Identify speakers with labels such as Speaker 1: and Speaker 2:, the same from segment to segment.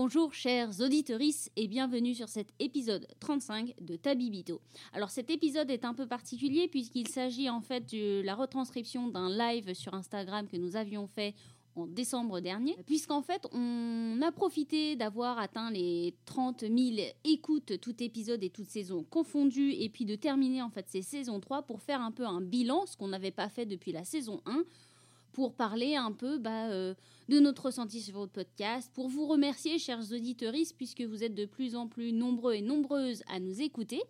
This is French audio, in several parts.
Speaker 1: Bonjour, chers auditorices et bienvenue sur cet épisode 35 de Tabibito. Alors cet épisode est un peu particulier puisqu'il s'agit en fait de la retranscription d'un live sur Instagram que nous avions fait en décembre dernier, puisqu'en fait on a profité d'avoir atteint les 30 000 écoutes tout épisode et toute saison confondue et puis de terminer en fait ces saisons 3 pour faire un peu un bilan, ce qu'on n'avait pas fait depuis la saison 1 pour parler un peu bah, euh, de notre ressenti sur votre podcast, pour vous remercier, chers auditeurs, puisque vous êtes de plus en plus nombreux et nombreuses à nous écouter.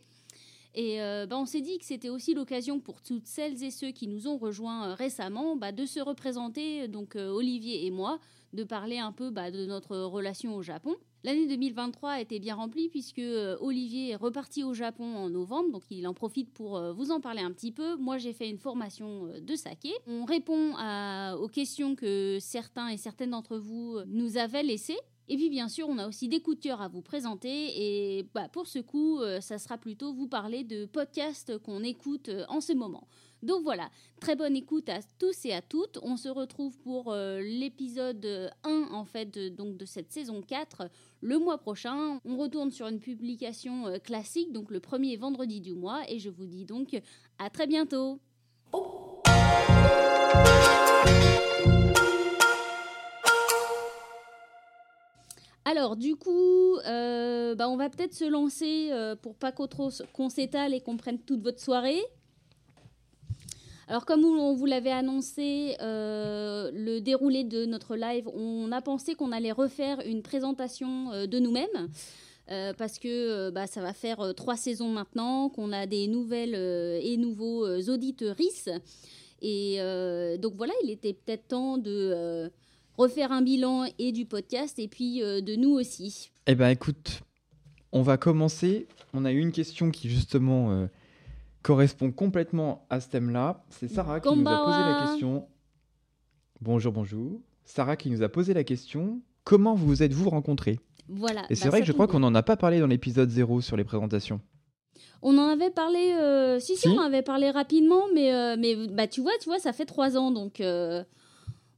Speaker 1: Et euh, bah, on s'est dit que c'était aussi l'occasion pour toutes celles et ceux qui nous ont rejoints euh, récemment bah, de se représenter, donc Olivier et moi, de parler un peu bah, de notre relation au Japon. L'année 2023 a été bien remplie puisque euh, Olivier est reparti au Japon en novembre, donc il en profite pour euh, vous en parler un petit peu. Moi, j'ai fait une formation euh, de saké. On répond aux questions que certains et certaines d'entre vous nous avaient laissées. Et puis bien sûr, on a aussi des coups de cœur à vous présenter. Et bah, pour ce coup, ça sera plutôt vous parler de podcasts qu'on écoute en ce moment. Donc voilà, très bonne écoute à tous et à toutes. On se retrouve pour euh, l'épisode 1 en fait de, donc de cette saison 4 le mois prochain. On retourne sur une publication euh, classique, donc le premier vendredi du mois. Et je vous dis donc à très bientôt. Alors du coup, euh, bah, on va peut-être se lancer pour pas qu'on s'étale et qu'on prenne toute votre soirée. Alors comme on vous l'avait annoncé, euh, le déroulé de notre live, on a pensé qu'on allait refaire une présentation euh, de nous-mêmes. Euh, parce que bah, ça va faire trois saisons maintenant, qu'on a des nouvelles et nouveaux auditeuristes. Et donc voilà, il était peut-être temps de refaire un bilan et du podcast et puis de nous aussi.
Speaker 2: Eh bien écoute, on va commencer. On a eu une question qui justement correspond complètement à ce thème-là. C'est Sarah qui nous a posé la question. Bonjour, bonjour. Sarah qui nous a posé la question comment vous êtes-vous rencontrés?
Speaker 1: Voilà.
Speaker 2: Et c'est bah, vrai que je crois qu'on n'en a pas parlé dans l'épisode 0 sur les présentations.
Speaker 1: On en avait parlé, euh, si, si, on en avait parlé rapidement, mais, euh, mais bah, tu vois, tu vois, ça fait trois ans, donc euh,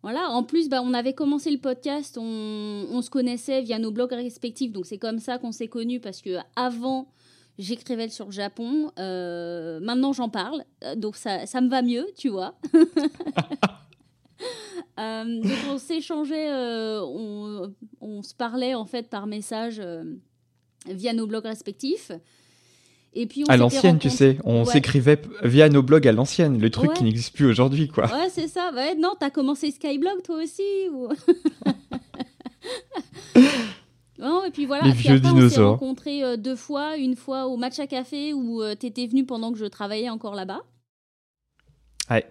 Speaker 1: voilà. En plus, bah, on avait commencé le podcast, on, on, se connaissait via nos blogs respectifs, donc c'est comme ça qu'on s'est connus parce que avant j'écrivais sur le Japon. Euh, maintenant, j'en parle, euh, donc ça, ça, me va mieux, tu vois. euh, donc on s'échangeait, euh, on, on, se parlait en fait par message via nos blogs respectifs.
Speaker 2: Et puis on à l'ancienne, tu sais, on s'écrivait via nos blogs à l'ancienne, le truc qui n'existe plus aujourd'hui, quoi.
Speaker 1: Ouais, c'est ça. Ouais, non, t'as commencé Skyblog toi aussi ou... et puis voilà,
Speaker 2: les vieux dinosaures. On s'est
Speaker 1: rencontrés euh, deux fois, une fois au match à café où euh, tu étais venu pendant que je travaillais encore là-bas.
Speaker 2: Ouais.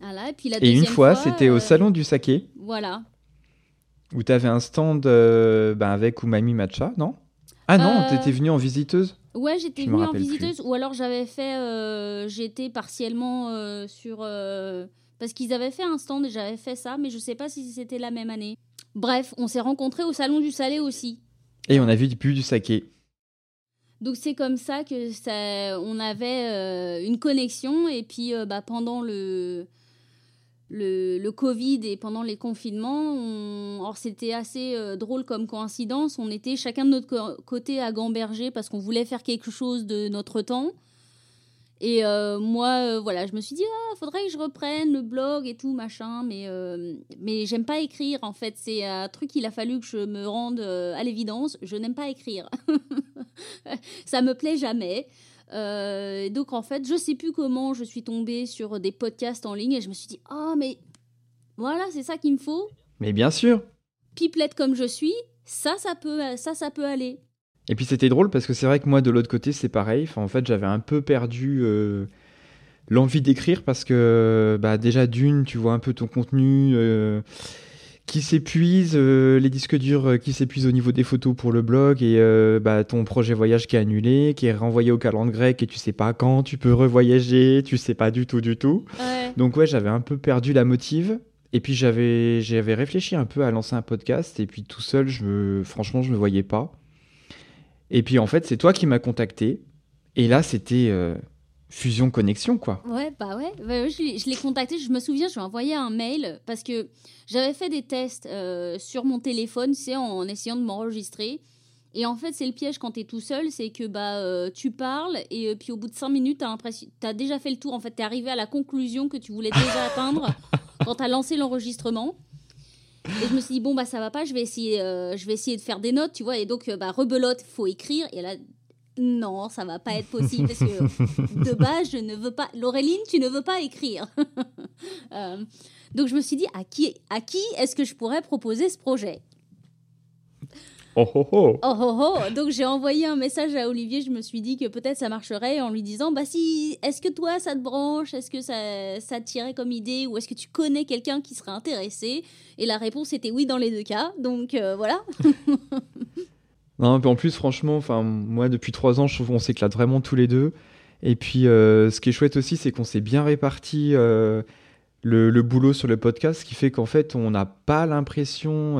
Speaker 1: Voilà, et puis la
Speaker 2: et une fois, c'était au euh, salon du saké.
Speaker 1: Voilà.
Speaker 2: Où tu avais un stand ben, avec Umami Matcha, non? Ah non, tu étais venue en visiteuse?
Speaker 1: Ouais, j'étais venue en visiteuse, ou alors j'avais fait, j'étais partiellement sur, parce qu'ils avaient fait un stand et j'avais fait ça, mais je sais pas si c'était la même année. Bref, on s'est rencontrés au salon du salé aussi.
Speaker 2: Et on a vu du du saké.
Speaker 1: Donc c'est comme ça que ça, on avait euh, une connexion et puis euh, bah, pendant le, le, le, Covid et pendant les confinements, on... c'était assez euh, drôle comme coïncidence. On était chacun de notre côté à Gamberger parce qu'on voulait faire quelque chose de notre temps. Et euh, moi, euh, voilà, je me suis dit, ah, faudrait que je reprenne le blog et tout, machin, mais, euh, mais j'aime pas écrire, en fait. C'est un truc qu'il a fallu que je me rende à l'évidence. Je n'aime pas écrire. Ça me plaît jamais. donc, en fait, je sais plus comment je suis tombée sur des podcasts en ligne et je me suis dit, ah, mais voilà, c'est ça qu'il me faut.
Speaker 2: Mais bien sûr.
Speaker 1: Pipelette comme je suis, ça, ça peut, ça, ça peut aller.
Speaker 2: Et puis c'était drôle parce que c'est vrai que moi de l'autre côté c'est pareil. Enfin, en fait j'avais un peu perdu euh, l'envie d'écrire parce que bah, déjà d'une, tu vois un peu ton contenu euh, qui s'épuise, euh, les disques durs qui s'épuisent au niveau des photos pour le blog et bah, ton projet voyage qui est annulé, qui est renvoyé au calendrier grec et tu sais pas quand tu peux revoyager, tu sais pas du tout du tout. Donc ouais, j'avais un peu perdu la motive. Et puis j'avais j'avais réfléchi un peu à lancer un podcast et puis tout seul, je me, franchement, je me voyais pas. Et puis en fait, c'est toi qui m'as contacté. Et là, c'était fusion connexion quoi.
Speaker 1: Ouais, bah ouais, je, l'ai contacté, je me souviens, je lui ai envoyé un mail parce que j'avais fait des tests euh, sur mon téléphone, c'est en, essayant de m'enregistrer. Et en fait, c'est le piège quand tu es tout seul, c'est que bah euh, tu parles et euh, puis au bout de 5 minutes, tu as, déjà fait le tour. En fait, tu es arrivé à la conclusion que tu voulais déjà atteindre quand tu as lancé l'enregistrement. Et je me suis dit, bon, bah ça va pas, je vais essayer, je vais essayer de faire des notes, tu vois. Et donc, bah, rebelote, faut écrire. Et là, non, ça va pas être possible parce que de base, je ne veux pas. Laureline, tu ne veux pas écrire. Euh, donc je me suis dit, à qui, à qui est-ce que je pourrais proposer ce projet?
Speaker 2: Oh oh oh.
Speaker 1: oh oh oh Donc j'ai envoyé un message à Olivier, je me suis dit que peut-être ça marcherait en lui disant bah si est-ce que toi ça te branche, est-ce que ça ça tirait comme idée? Ou est-ce que tu connais quelqu'un qui serait intéressé? Et la réponse était oui dans les deux cas. Donc euh, voilà.
Speaker 2: Non, en plus, franchement, enfin, moi, depuis trois ans, je trouve qu'on s'éclate vraiment tous les deux. Et puis, euh, ce qui est chouette aussi, c'est qu'on s'est bien réparti euh, le, boulot sur le podcast, ce qui fait qu'en fait, on n'a pas l'impression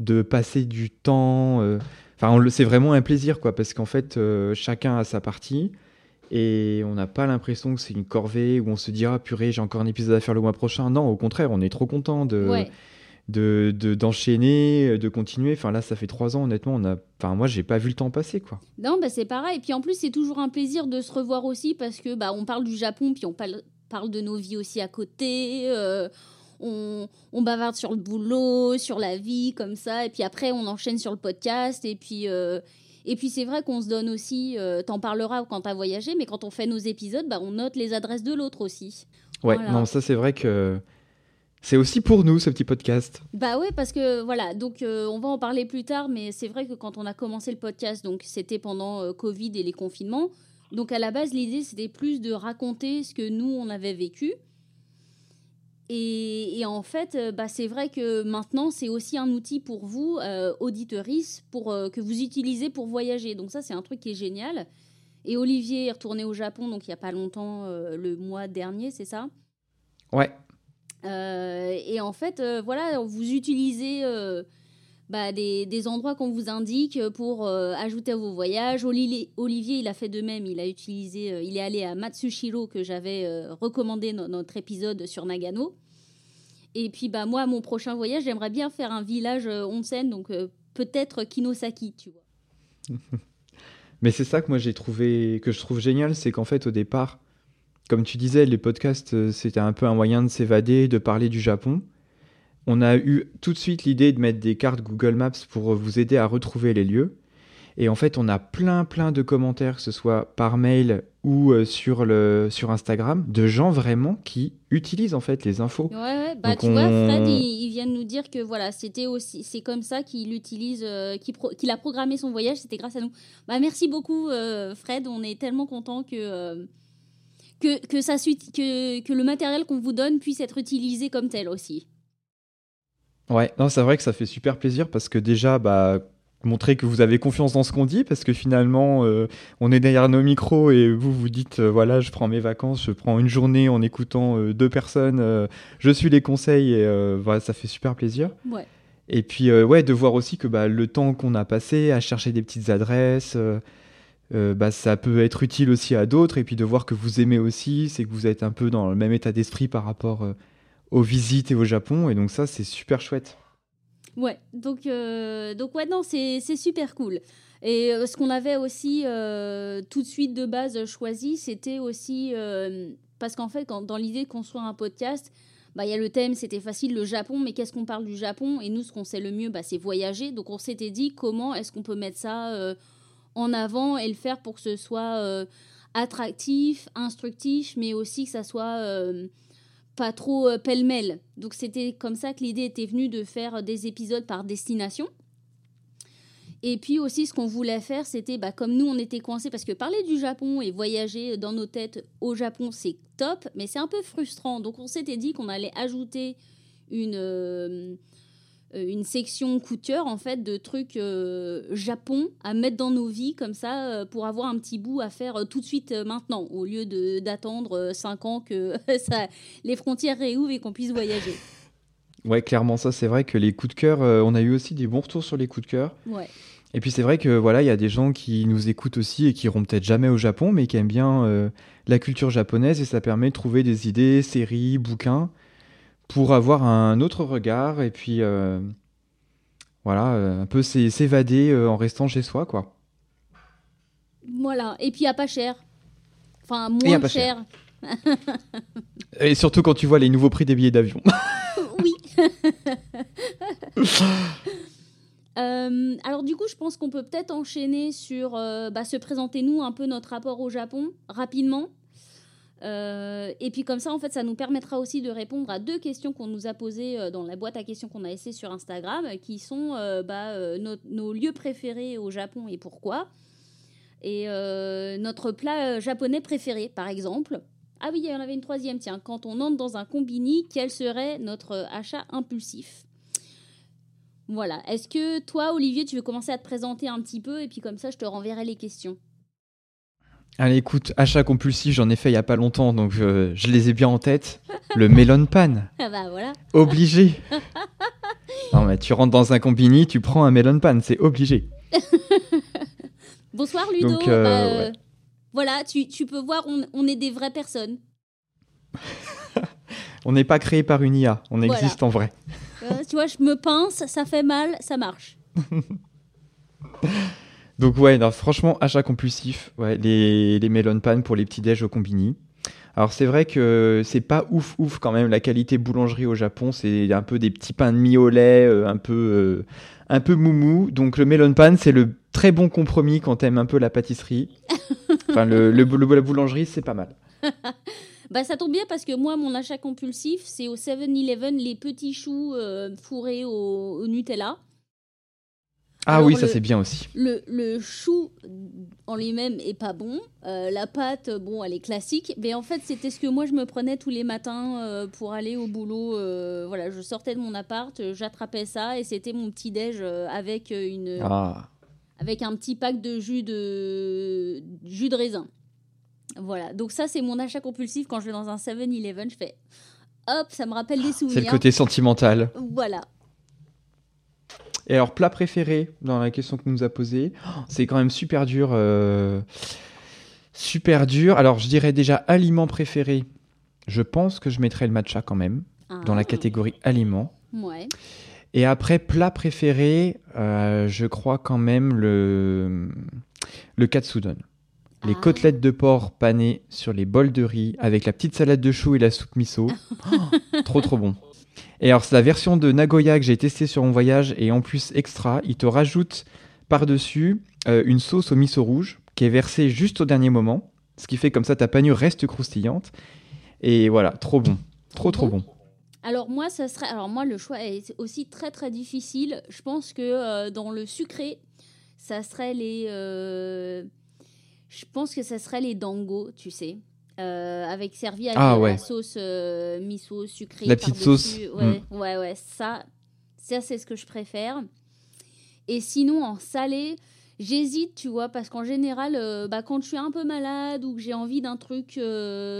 Speaker 2: de passer du temps. Enfin, c'est vraiment un plaisir, quoi, parce qu'en fait, chacun a sa partie. Et on n'a pas l'impression que c'est une corvée où on se dira, purée, j'ai encore un épisode à faire le mois prochain. Non, au contraire, on est trop content de de d'enchaîner, de, continuer. Enfin là, ça fait trois ans, honnêtement, on a. Enfin moi, j'ai pas vu le temps passer, quoi.
Speaker 1: Non, bah c'est pareil. Et puis en plus, c'est toujours un plaisir de se revoir aussi parce que bah on parle du Japon, puis on parle, parle de nos vies aussi à côté. Euh, on, on, bavarde sur le boulot, sur la vie, comme ça. Et puis après, on enchaîne sur le podcast. Et puis. Euh, et puis c'est vrai qu'on se donne aussi, euh, t'en parleras quand t'as voyagé, mais quand on fait nos épisodes, bah, on note les adresses de l'autre aussi.
Speaker 2: Ouais, non, ça c'est vrai que c'est aussi pour nous ce petit podcast.
Speaker 1: Bah ouais, parce que voilà, donc euh, on va en parler plus tard, mais c'est vrai que quand on a commencé le podcast, donc c'était pendant euh, Covid et les confinements. Donc à la base, l'idée c'était plus de raconter ce que nous on avait vécu. Et, en fait, euh, bah, c'est vrai que maintenant c'est aussi un outil pour vous, auditeuristes, pour que vous utilisez pour voyager. Donc ça c'est un truc qui est génial. Et Olivier est retourné au Japon, donc il n'y a pas longtemps, le mois dernier, c'est ça?
Speaker 2: Ouais,
Speaker 1: euh, et en fait, euh, voilà, vous utilisez euh, bah, des, endroits qu'on vous indique pour ajouter à vos voyages. Olivier, il a fait de même. Il a utilisé, il est allé à Matsushiro que j'avais recommandé dans notre épisode sur Nagano. Et puis bah moi, mon prochain voyage, j'aimerais bien faire un village onsen, donc peut-être Kinosaki, tu vois.
Speaker 2: Mais c'est ça que moi j'ai trouvé, que je trouve génial, c'est qu'en fait au départ, comme tu disais, les podcasts, euh, c'était un peu un moyen de s'évader, de parler du Japon. On a eu tout de suite l'idée de mettre des cartes Google Maps pour vous aider à retrouver les lieux. Et en fait, on a plein, plein de commentaires, que ce soit par mail ou euh, sur, le, sur Instagram, de gens vraiment qui utilisent en fait les infos.
Speaker 1: Ouais, ouais. Bah, tu vois, Fred, il, vient de nous dire que voilà, c'était aussi, c'est comme ça qu'il utilise, euh, qu'il, a programmé son voyage, c'était grâce à nous. Bah, merci beaucoup, Fred. On est tellement content que que, que, ça, que, que le matériel qu'on vous donne puisse être utilisé comme tel aussi.
Speaker 2: Ouais, non, c'est vrai que ça fait super plaisir parce que déjà, bah, montrer que vous avez confiance dans ce qu'on dit parce que finalement, euh, on est derrière nos micros et vous vous dites, euh, voilà, je prends mes vacances, je prends une journée en écoutant euh, deux personnes, je suis les conseils et voilà, ça fait super plaisir.
Speaker 1: Ouais.
Speaker 2: Et puis, ouais, de voir aussi que bah, le temps qu'on a passé à chercher des petites adresses, bah, ça peut être utile aussi à d'autres. Et puis de voir que vous aimez aussi, c'est que vous êtes un peu dans le même état d'esprit par rapport aux visites et au Japon. Et donc ça, c'est super chouette.
Speaker 1: Ouais, donc, euh, donc ouais, non, c'est super cool. Et ce qu'on avait aussi tout de suite de base choisi, c'était aussi parce qu'en fait, quand, dans l'idée de construire un podcast, bah, il y a le thème, c'était facile, le Japon, mais qu'est-ce qu'on parle du Japon? Et nous, ce qu'on sait le mieux, bah, c'est voyager. Donc on s'était dit, comment est-ce qu'on peut mettre ça en avant et le faire pour que ce soit euh, attractif, instructif, mais aussi que ça soit euh, pas trop euh, pêle-mêle. Donc c'était comme ça que l'idée était venue de faire des épisodes par destination. Et puis aussi, ce qu'on voulait faire, c'était, bah, comme nous, on était coincés, parce que parler du Japon et voyager dans nos têtes au Japon, c'est top, mais c'est un peu frustrant. Donc on s'était dit qu'on allait ajouter une, euh, une section coup de cœur, en fait, de trucs euh, Japon à mettre dans nos vies, comme ça, euh, pour avoir un petit bout à faire tout de suite maintenant, au lieu d'attendre 5 ans que ça, les frontières réouvrent et qu'on puisse voyager.
Speaker 2: Ouais, clairement, ça, c'est vrai que les coups de cœur, on a eu aussi des bons retours sur les coups de cœur.
Speaker 1: Ouais.
Speaker 2: Et puis c'est vrai que voilà, il y a des gens qui nous écoutent aussi et qui iront peut-être jamais au Japon, mais qui aiment bien euh, la culture japonaise et ça permet de trouver des idées, séries, bouquins pour avoir un autre regard et puis euh, voilà, euh, un peu s'évader en restant chez soi, quoi.
Speaker 1: Voilà, et puis à pas cher. Enfin, moins cher. cher.
Speaker 2: et surtout quand tu vois les nouveaux prix des billets d'avion.
Speaker 1: oui. Euh, alors du coup, je pense qu'on peut peut-être enchaîner sur euh, bah, se présenter nous un peu notre rapport au Japon rapidement. Euh, et puis comme ça, en fait, ça nous permettra aussi de répondre à deux questions qu'on nous a posées dans la boîte à questions qu'on a laissée sur Instagram, qui sont bah, nos, lieux préférés au Japon et pourquoi. Et notre plat japonais préféré, par exemple. Ah oui, il y en avait une troisième, tiens. Quand on entre dans un combini, quel serait notre achat impulsif? Voilà. Est-ce que toi, Olivier, tu veux commencer à te présenter un petit peu? Et puis comme ça, je te renverrai les questions
Speaker 2: Allez, écoute, achat compulsif, j'en ai fait il y a pas longtemps, donc euh, je les ai bien en tête. Le melon pan.
Speaker 1: Ah bah voilà.
Speaker 2: Obligé. non mais tu rentres dans un combini, tu prends un melon pan, c'est obligé.
Speaker 1: Bonsoir Ludo. Euh, bah, euh, voilà, tu, peux voir, on, est des vraies personnes.
Speaker 2: on n'est pas créé par une IA, on existe en vrai.
Speaker 1: Euh, tu vois, je me pince, ça fait mal, ça marche.
Speaker 2: Donc ouais, franchement, achat compulsif. Ouais, les, les melon pan pour les petits déj au combini. Alors c'est vrai que c'est pas ouf ouf quand même la qualité boulangerie au Japon, c'est un peu des petits pains de mie au lait, euh, un peu euh, un peu moumou. Donc le melon pan c'est le très bon compromis quand t'aimes un peu la pâtisserie. enfin le, le, la boulangerie c'est pas mal.
Speaker 1: Bah, ça tombe bien parce que moi, mon achat compulsif, c'est au 7-Eleven les petits choux euh, fourrés au, Nutella.
Speaker 2: Ah oui, ça c'est bien aussi.
Speaker 1: Le, le, chou en lui-même est pas bon. Euh, la pâte, bon, elle est classique. Mais en fait, c'était ce que moi je me prenais tous les matins euh, pour aller au boulot. voilà, je sortais de mon appart, j'attrapais ça et c'était mon petit déj avec une, ah. avec un petit pack de jus de jus de raisin. Voilà, donc ça c'est mon achat compulsif quand je vais dans un 7-Eleven, je fais hop, ça me rappelle des souvenirs.
Speaker 2: C'est le côté sentimental.
Speaker 1: Voilà.
Speaker 2: Et alors, plat préféré dans la question que nous a posée, c'est quand même super dur. Euh, super dur. Alors, je dirais déjà aliment préféré. Je pense que je mettrais le matcha quand même, dans la ah. catégorie aliment.
Speaker 1: Ouais.
Speaker 2: Et après, plat préféré, euh, je crois quand même le, le katsudon. Les ah. côtelettes de porc panées sur les bols de riz avec la petite salade de choux et la soupe miso. Oh, trop trop bon. Et alors c'est la version de Nagoya que j'ai testée sur mon voyage et en plus extra, il te rajoute par-dessus euh, une sauce au miso rouge qui est versée juste au dernier moment, ce qui fait comme ça ta panure reste croustillante. Et voilà, trop bon, trop trop bon.
Speaker 1: Alors moi, ça serait, alors moi le choix est aussi très très difficile. Je pense que euh, dans le sucré, ça serait les euh, je pense que ça serait les dango, tu sais. Euh, avec servi avec ah, la sauce euh, miso sucrée.
Speaker 2: La petite sauce.
Speaker 1: Ouais, mm. ouais, ouais, ça, ça c'est ce que je préfère. Et sinon, en salé, j'hésite, tu vois, parce qu'en général, euh, bah, quand je suis un peu malade ou que j'ai envie d'un truc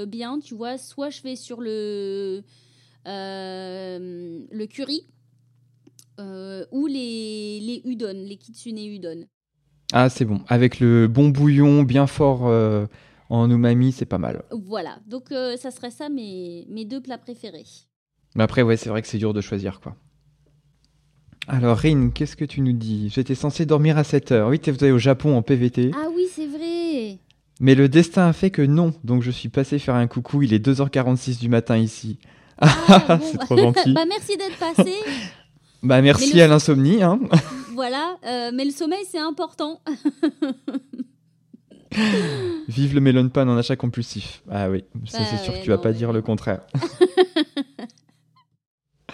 Speaker 1: bien, tu vois, soit je vais sur le, le curry ou les, les udon, les kitsune udon.
Speaker 2: Ah, c'est bon. Avec le bon bouillon bien fort en umami, c'est pas mal.
Speaker 1: Voilà. Donc, euh, ça serait ça mes, mes deux plats préférés.
Speaker 2: Mais après, ouais, c'est vrai que c'est dur de choisir, quoi. Alors, Rin, qu'est-ce que tu nous dis? J'étais censé dormir à 7 heures. Oui, tu es au Japon en PVT.
Speaker 1: Ah oui, c'est vrai.
Speaker 2: Mais le destin a fait que non. Donc, je suis passé faire un coucou. Il est 2h46 du matin ici.
Speaker 1: Ah,
Speaker 2: c'est trop gentil.
Speaker 1: bah, merci d'être passé.
Speaker 2: bah, merci à l'insomnie. Hein.
Speaker 1: voilà. Euh, mais le sommeil, c'est important.
Speaker 2: Vive le melon pan en achat compulsif. Ah oui, ça c'est sûr que tu vas pas dire le contraire.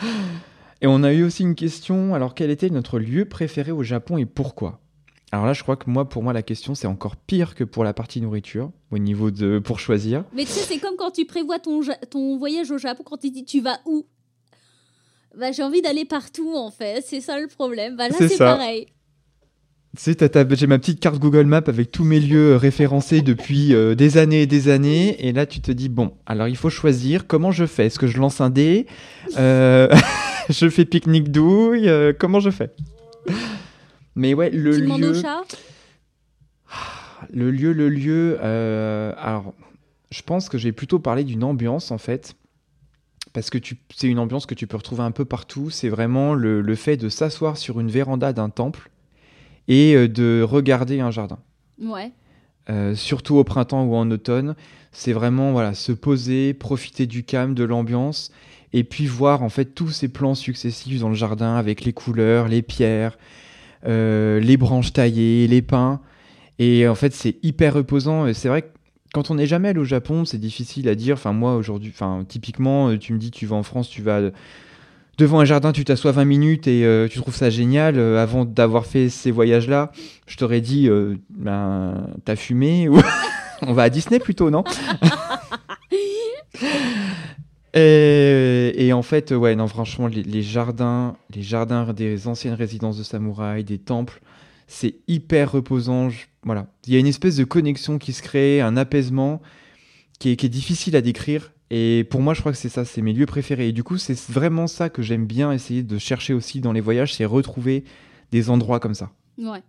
Speaker 2: et on a eu aussi une question. Alors, quel était notre lieu préféré au Japon et pourquoi? Alors là, je crois que moi, pour moi, la question, c'est encore pire que pour la partie nourriture, au niveau de pour choisir.
Speaker 1: Mais tu sais, c'est comme quand tu prévois ton, ton voyage au Japon, quand tu dis tu vas où? Bah, J'ai envie d'aller partout, en fait. C'est ça le problème. Bah, là, c'est pareil.
Speaker 2: Tu sais, j'ai ma petite carte Google Maps avec tous mes lieux référencés depuis euh, des années et des années. Et là, tu te dis, bon, alors il faut choisir. Comment je fais? Est-ce que je lance un dé? Euh, Je fais pique-nique douille euh, Comment je fais? Mais ouais, le
Speaker 1: tu
Speaker 2: lieu.
Speaker 1: Au chat
Speaker 2: le lieu, le lieu. Euh, alors, je pense que j'ai plutôt parlé d'une ambiance en fait. Parce que c'est une ambiance que tu peux retrouver un peu partout. C'est vraiment le, le, fait de s'asseoir sur une véranda d'un temple et euh, de regarder un jardin.
Speaker 1: Ouais.
Speaker 2: Euh, surtout au printemps ou en automne, c'est vraiment voilà se poser, profiter du calme, de l'ambiance, et puis voir en fait tous ces plans successifs dans le jardin avec les couleurs, les pierres, euh, les branches taillées, les pins. Et en fait, c'est hyper reposant. Et c'est vrai que quand on n'est jamais allé au Japon, c'est difficile à dire. Enfin, moi, aujourd'hui, enfin, typiquement, tu me dis, tu vas en France, tu vas devant un jardin, tu t'assois 20 minutes et euh, tu trouves ça génial. avant d'avoir fait ces voyages-là, je t'aurais dit, ben, t'as fumé ou on va à Disney plutôt, non? Et, en fait, ouais, non, franchement, les, jardins, les jardins des anciennes résidences de samouraïs, des temples, c'est hyper reposant. voilà, il y a une espèce de connexion qui se crée, un apaisement qui est, difficile à décrire. Et pour moi, je crois que c'est ça, c'est mes lieux préférés. Et du coup, c'est vraiment ça que j'aime bien essayer de chercher aussi dans les voyages, c'est retrouver des endroits comme ça.
Speaker 1: Ouais.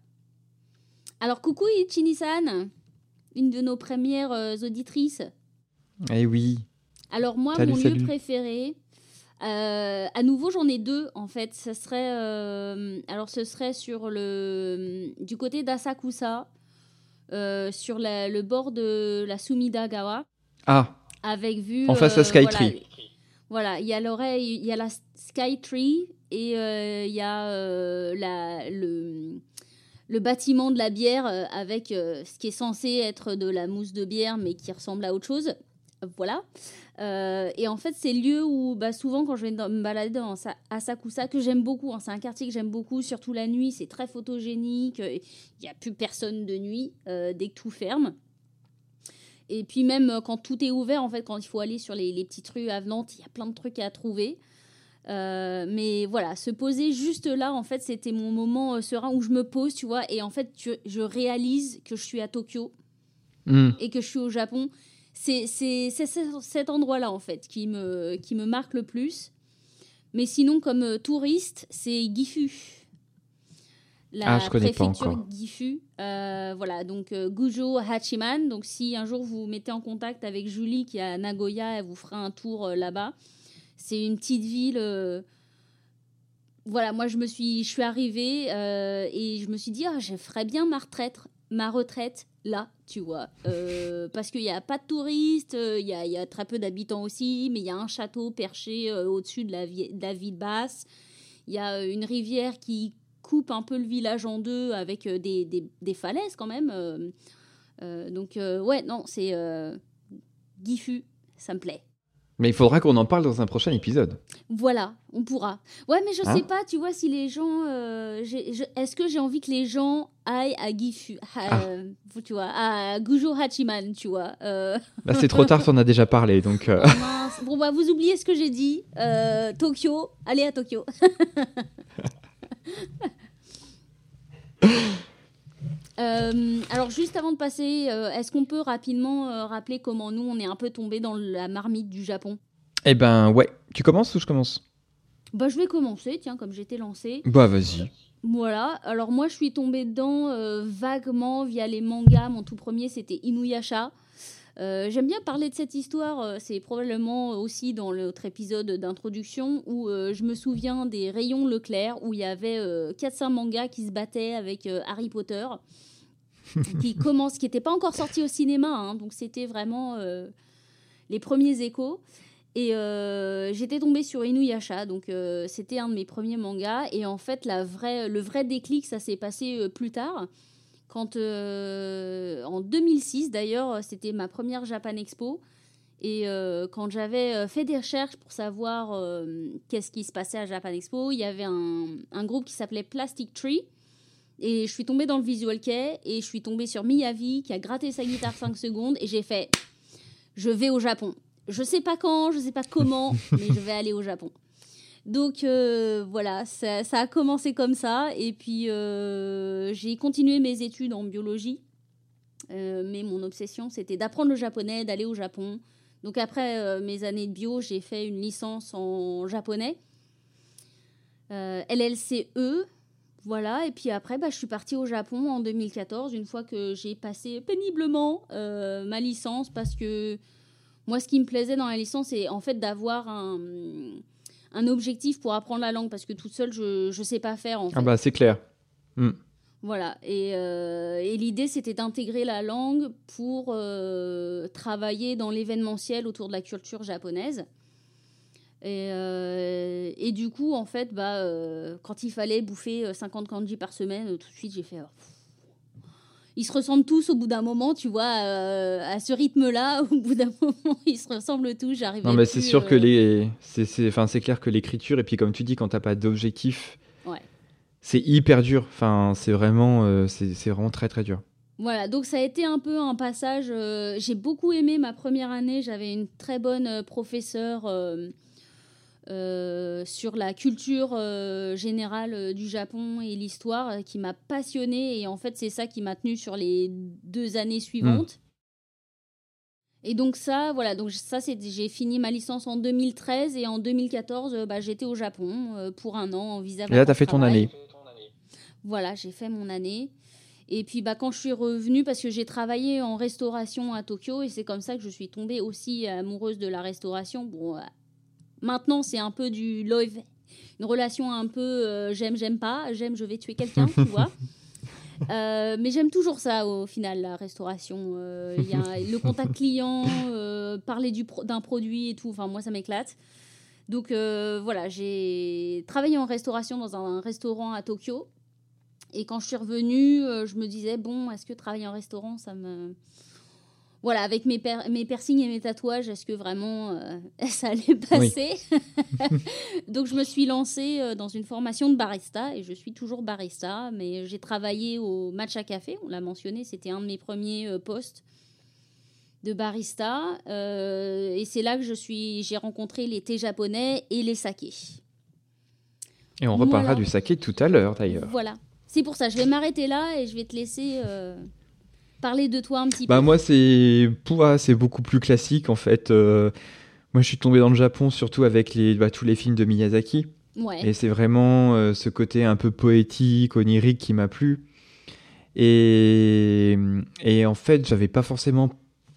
Speaker 1: Alors, coucou Ichini-san, une de nos premières euh, auditrices.
Speaker 2: Eh oui.
Speaker 1: Alors moi, mon lieu préféré, euh, à nouveau, j'en ai deux en fait. Ce serait, euh, alors ce serait sur le du côté d'Asakusa, euh, sur le bord de la Sumidagawa.
Speaker 2: Ah.
Speaker 1: Avec vue.
Speaker 2: En face à Skytree.
Speaker 1: Voilà, il y a l'oreille, il y a la Skytree et il y a la, le le bâtiment de la bière avec ce qui est censé être de la mousse de bière mais qui ressemble à autre chose. Voilà. Euh, et en fait, c'est lieu où bah, souvent quand je vais me balader dans à Sakusa, que j'aime beaucoup, hein, c'est un quartier que j'aime beaucoup, surtout la nuit, c'est très photogénique, il n'y a plus personne de nuit euh, dès que tout ferme. Et puis même euh, quand tout est ouvert, en fait, quand il faut aller sur les, petites rues avenantes, il y a plein de trucs à trouver. mais voilà, se poser juste là, en fait, c'était mon moment serein où je me pose, tu vois, et en fait, je, réalise que je suis à Tokyo hmm. et que je suis au Japon c'est cet endroit-là, en fait, qui me, qui me marque le plus. Mais sinon, comme euh, touriste, c'est Gifu.
Speaker 2: La ah, je préfecture
Speaker 1: Gifu. Euh, voilà, donc euh, Gujo Hachiman. Donc, si un jour vous mettez en contact avec Julie qui est à Nagoya, elle vous fera un tour là-bas. C'est une petite ville. Voilà, moi je me suis, je suis arrivée et je me suis dit, ah, je ferais bien ma retraite, ma retraite là, tu vois. Euh, parce qu'il n'y a pas de touristes, euh, il y, a, y, a, très peu d'habitants aussi, mais il y a un château perché euh, au-dessus de, la ville basse. Il y a une rivière qui coupe un peu le village en deux avec des, des, des falaises quand même. donc, ouais, non, c'est Gifu, ça me plaît.
Speaker 2: Mais il faudra qu'on en parle dans un prochain épisode.
Speaker 1: Voilà, on pourra. Ouais, mais je hein sais pas, tu vois, si les gens. Euh, est-ce que j'ai envie que les gens aillent à Gifu, ah. tu vois, à Gujo Hachiman, tu vois euh...
Speaker 2: Bah, c'est trop tard, on a déjà parlé, donc. Euh.
Speaker 1: Oh, bon, bah, vous oubliez ce que j'ai dit. Euh, Tokyo, allez à Tokyo. Euh, alors juste avant de passer, euh, est-ce qu'on peut rapidement euh, rappeler comment nous on est un peu tombé dans la marmite du Japon?
Speaker 2: Eh ben ouais, tu commences ou je commence?
Speaker 1: Bah je vais commencer, tiens, comme j'étais lancé.
Speaker 2: Bah vas-y.
Speaker 1: Voilà, alors moi je suis tombée dedans vaguement via les mangas. Mon tout premier c'était Inuyasha. J'aime bien parler de cette histoire, c'est probablement aussi dans l'autre épisode d'introduction où je me souviens des rayons Leclerc où il y avait 4-5 mangas qui se battaient avec Harry Potter qui commence, qui n'était pas encore sorti au cinéma, hein, donc c'était vraiment euh, les premiers échos. Et euh, j'étais tombée sur Inuyasha, donc euh, c'était un de mes premiers mangas. Et en fait, la vraie, le vrai déclic, ça s'est passé plus tard. Quand, en 2006, d'ailleurs, c'était ma première Japan Expo. Et quand j'avais fait des recherches pour savoir qu'est-ce qui se passait à Japan Expo, il y avait un, un groupe qui s'appelait Plastic Tree Et je suis tombée dans le visual kei et je suis tombée sur Miyavi qui a gratté sa guitare 5 secondes et j'ai fait je vais au Japon. Je sais pas quand, je sais pas comment, mais je vais aller au Japon. Donc euh, voilà, ça, a commencé comme ça. Et puis euh, j'ai continué mes études en biologie. Euh, mais mon obsession, c'était d'apprendre le japonais, d'aller au Japon. Donc après mes années de bio, j'ai fait une licence en japonais. LLCE, voilà, et puis après, bah, je suis partie au Japon en 2014, une fois que j'ai passé péniblement ma licence, parce que moi, ce qui me plaisait dans la licence, c'est en fait d'avoir un, un objectif pour apprendre la langue parce que toute seule, je ne sais pas faire. En ah fait.
Speaker 2: Ah bah c'est clair. Hmm.
Speaker 1: Voilà, et, euh, et l'idée c'était d'intégrer la langue pour euh, travailler dans l'événementiel autour de la culture japonaise. Et, euh, et, du coup, en fait, bah, quand il fallait bouffer 50 kanji par semaine, tout de suite j'ai fait oh, ils se ressemblent tous au bout d'un moment, tu vois, euh, à ce rythme-là, au bout d'un moment, ils se ressemblent tous. J'arrive.
Speaker 2: Non, mais c'est sûr que euh, les, c'est, enfin, c'est clair que l'écriture et puis comme tu dis, quand t'as pas d'objectif, c'est hyper dur. Enfin, c'est vraiment, euh, c'est, vraiment très très dur.
Speaker 1: Voilà, donc ça a été un peu un passage. j'ai beaucoup aimé ma première année. J'avais une très bonne professeure euh, sur la culture euh, générale euh, du Japon et l'histoire qui m'a passionnée et en fait c'est ça qui m'a tenue sur les deux années suivantes. Hmm. Et donc ça, voilà, donc ça c'est j'ai fini ma licence en 2013 et en 2014 bah, j'étais au Japon pour un an en visa.
Speaker 2: Et là t'as fait ton année.
Speaker 1: Voilà, j'ai fait mon année. Et puis bah, quand je suis revenue, parce que j'ai travaillé en restauration à Tokyo, et c'est comme ça que je suis tombée aussi amoureuse de la restauration. Bon, Maintenant, c'est un peu du love, une relation un peu euh, j'aime, j'aime pas, j'aime, je vais tuer quelqu'un, tu vois. Euh, mais j'aime toujours ça au final, la restauration. Euh, il y a le contact client, parler du d'un produit et tout. Enfin, moi, ça m'éclate. Donc voilà, j'ai travaillé en restauration dans un restaurant à Tokyo. Et quand je suis revenue, je me disais, bon, est-ce que travailler en restaurant, ça me voilà, avec mes, mes piercings et mes tatouages, est-ce que vraiment euh, ça allait passer? Donc je me suis lancée euh, dans une formation de barista et je suis toujours barista, mais j'ai travaillé au Matcha Café, on l'a mentionné, c'était un de mes premiers euh, postes de barista et c'est là que je suis j'ai rencontré les thés japonais et les sakés.
Speaker 2: Et on reparlera du saké tout à l'heure d'ailleurs.
Speaker 1: Voilà. C'est pour ça, je vais m'arrêter là et je vais te laisser parler de toi un petit
Speaker 2: bah,
Speaker 1: peu
Speaker 2: Moi, c'est c'est beaucoup plus classique en fait. Euh, moi, je suis tombé dans le Japon surtout avec les, bah, tous les films de Miyazaki. Et c'est vraiment euh, ce côté un peu poétique, onirique qui m'a plu. Et, et en fait, j'avais pas forcément.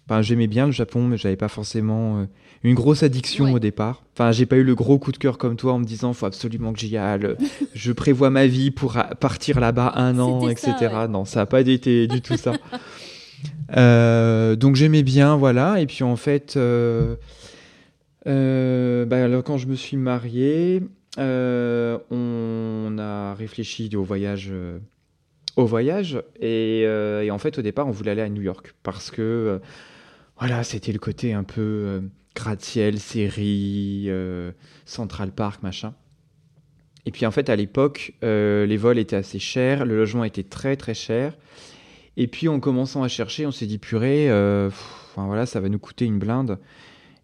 Speaker 2: Enfin, j'aimais bien le Japon, mais j'avais pas forcément euh, une grosse addiction au départ. Enfin, j'ai pas eu le gros coup de cœur comme toi en me disant faut absolument que j'y aille. je prévois ma vie pour partir là-bas un an, etc. Non, ça a pas été du tout ça. Euh, donc j'aimais bien, voilà. Et puis en fait, euh, euh, bah, alors, quand je me suis marié, on a réfléchi au voyage. au voyage et, et, en fait au départ on voulait aller à New York parce que voilà c'était le côté un peu gratte-ciel, série, Central Park, machin. Et puis en fait, à l'époque, les vols étaient assez chers, le logement était très très cher. Et puis en commençant à chercher, on s'est dit purée, euh, enfin, voilà, ça va nous coûter une blinde.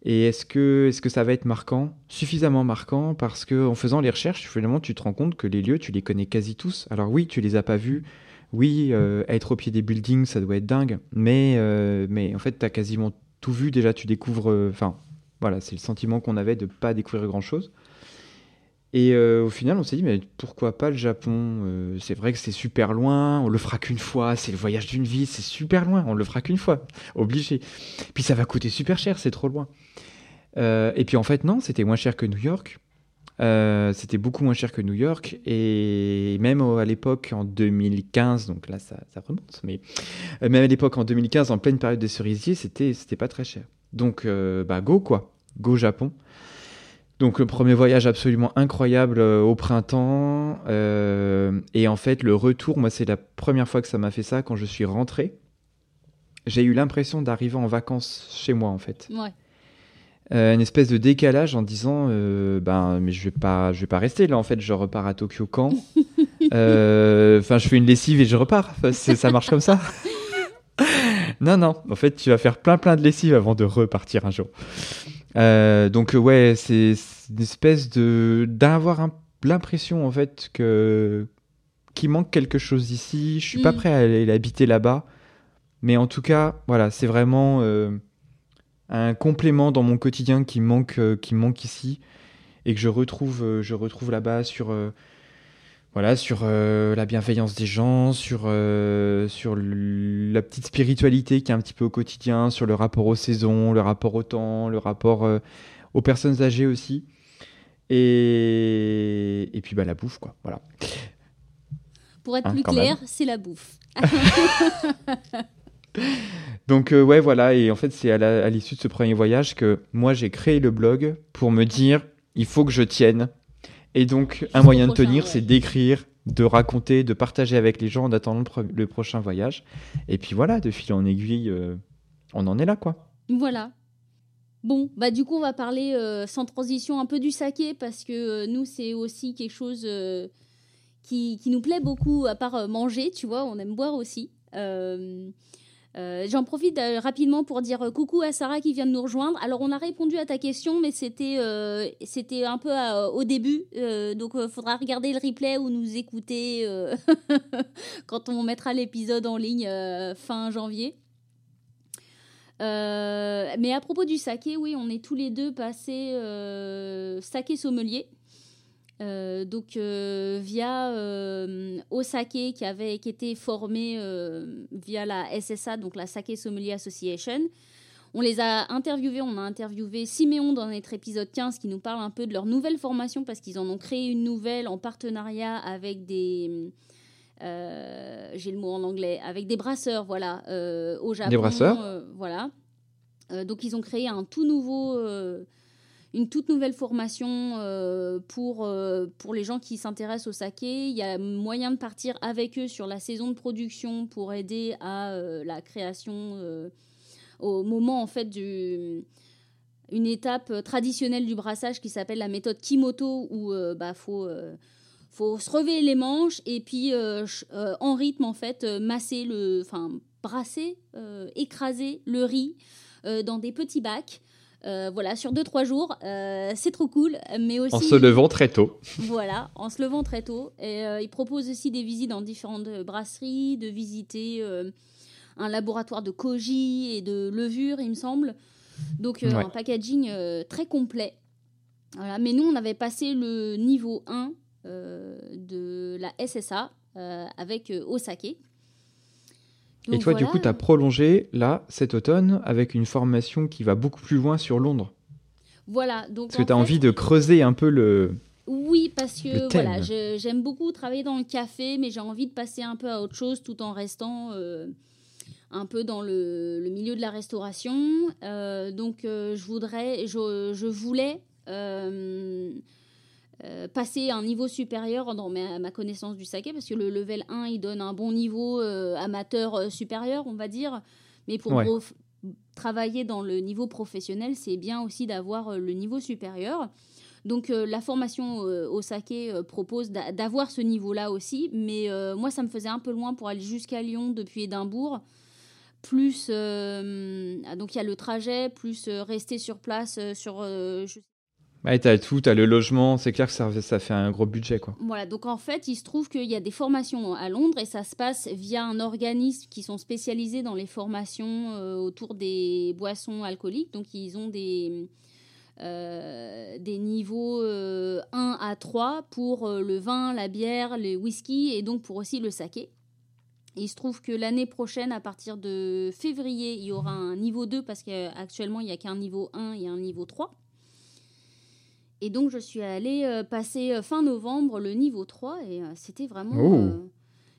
Speaker 2: Et est-ce que, est que ça va être marquant? Suffisamment marquant parce que en faisant les recherches, finalement, tu te rends compte que les lieux, tu les connais quasi tous. Alors oui, tu les as pas vus. Oui, euh, être au pied des buildings, ça doit être dingue. Mais, euh, mais en fait, tu as quasiment tout vu. Déjà, tu découvres... Enfin, voilà, c'est le sentiment qu'on avait de pas découvrir grand-chose. Et euh, au final, on s'est dit, mais pourquoi pas le Japon euh, C'est vrai que c'est super loin, on le fera qu'une fois, c'est le voyage d'une vie, c'est super loin, on le fera qu'une fois, obligé. Puis ça va coûter super cher, c'est trop loin. Euh, et puis en fait, non, c'était moins cher que New York. c'était beaucoup moins cher que New York. Et même à l'époque, en 2015, donc là ça, remonte, mais même à l'époque, en 2015, en pleine période des cerisiers, c'était pas très cher. Donc, bah go quoi, go Japon. Donc le premier voyage absolument incroyable euh, au printemps. Euh, et en fait, le retour, moi, c'est la première fois que ça m'a fait ça quand je suis rentré. J'ai eu l'impression d'arriver en vacances chez moi, en fait. Ouais. Euh, une espèce de décalage en disant ben mais je vais pas je vais pas rester là en fait je repars à Tokyo quand? Enfin, je fais une lessive et je repars. ça marche comme ça. non, non. En fait, tu vas faire plein, plein de lessive avant de repartir un jour. donc, ouais, c'est une espèce de d'avoir l'impression en fait que qu'il manque quelque chose ici. Je suis pas mm. prêt à aller habiter là-bas, mais en tout cas, voilà, c'est vraiment un complément dans mon quotidien qui manque, euh, qui manque ici et que je retrouve, euh, je retrouve là-bas sur, euh, voilà, sur la bienveillance des gens, sur, sur la petite spiritualité qui est un petit peu au quotidien, sur le rapport aux saisons, le rapport au temps, le rapport aux personnes âgées aussi. Et, et puis bah, la bouffe, quoi. Voilà.
Speaker 1: Pour être hein, plus clair, c'est la bouffe.
Speaker 2: Donc euh, ouais, voilà, et en fait c'est à l'issue de ce premier voyage que moi j'ai créé le blog pour me dire, il faut que je tienne. Et donc un moyen de tenir, c'est d'écrire, de raconter, de partager avec les gens en attendant le, prochain voyage. Et puis voilà, de fil en aiguille, euh, on en est là, quoi.
Speaker 1: Voilà. Bon, bah du coup on va parler euh, sans transition un peu du saké parce que nous c'est aussi quelque chose qui, qui, nous plaît beaucoup à part manger, tu vois, on aime boire aussi. Euh, j'en profite euh, rapidement pour dire euh, coucou à Sarah qui vient de nous rejoindre. Alors, on a répondu à ta question, mais c'était c'était un peu au début. donc, il faudra regarder le replay ou nous écouter quand on mettra l'épisode en ligne fin janvier. Mais à propos du saké, oui, on est tous les deux passés saké sommelier. Euh, donc euh, via euh, Osake qui avait qui était formé via la SSA donc la Sake Sommelier Association. On les a interviewés, on a interviewé Siméon dans notre épisode 15 qui nous parle un peu de leur nouvelle formation parce qu'ils en ont créé une nouvelle en partenariat avec des j'ai le mot en anglais avec des brasseurs voilà au Japon.
Speaker 2: Des brasseurs.
Speaker 1: voilà. donc ils ont créé un tout nouveau une toute nouvelle formation euh, pour, euh, pour les gens qui s'intéressent au saké. Il y a moyen de partir avec eux sur la saison de production pour aider à euh, la création au moment en fait du une étape traditionnelle du brassage qui s'appelle la méthode Kimoto où bah faut faut se relever les manches et puis en rythme en fait masser le enfin brasser écraser le riz dans des petits bacs euh, voilà, sur 2-3 jours, euh, c'est trop cool. Mais aussi,
Speaker 2: en se levant très tôt.
Speaker 1: voilà, en se levant très tôt. Et euh, il propose aussi des visites dans différentes brasseries, de visiter un laboratoire de koji et de levure, il me semble. Donc un packaging très complet. Voilà. Mais nous, on avait passé le niveau 1 de la SSA avec Osake
Speaker 2: et toi, du coup, tu as prolongé là, cet automne, avec une formation qui va beaucoup plus loin sur Londres.
Speaker 1: Voilà. Donc,
Speaker 2: parce que tu as envie de creuser un peu le.
Speaker 1: Oui, parce que voilà, j'aime beaucoup travailler dans le café, mais j'ai envie de passer un peu à autre chose tout en restant euh, un peu dans le, milieu de la restauration. Euh, donc, euh, je voudrais, je, je voulais euh, passer un niveau supérieur dans ma, connaissance du saké, parce que le level 1, il donne un bon niveau euh, amateur euh, supérieur, on va dire. Mais pour travailler dans le niveau professionnel, c'est bien aussi d'avoir le niveau supérieur. Donc la formation au saké propose d'avoir ce niveau-là aussi, mais moi ça me faisait un peu loin pour aller jusqu'à Lyon depuis Édimbourg. Plus donc il y a le trajet, plus rester sur place sur
Speaker 2: Ouais, t'as tout, t'as le logement, c'est clair que ça, fait un gros budget, quoi.
Speaker 1: Voilà, donc en fait, il se trouve qu'il y a des formations à Londres et ça se passe via un organisme qui sont spécialisés dans les formations euh, autour des boissons alcooliques. Donc ils ont des, euh, des niveaux 1 euh, à 3 pour le vin, la bière, le whisky et donc pour aussi le saké. il se trouve que l'année prochaine, à partir de février, il y aura un niveau 2 parce qu'actuellement, il n'y a qu'un niveau 1 et un niveau 3. Et donc, je suis allée euh, passer euh, fin novembre le niveau 3 et euh, c'était vraiment, oh.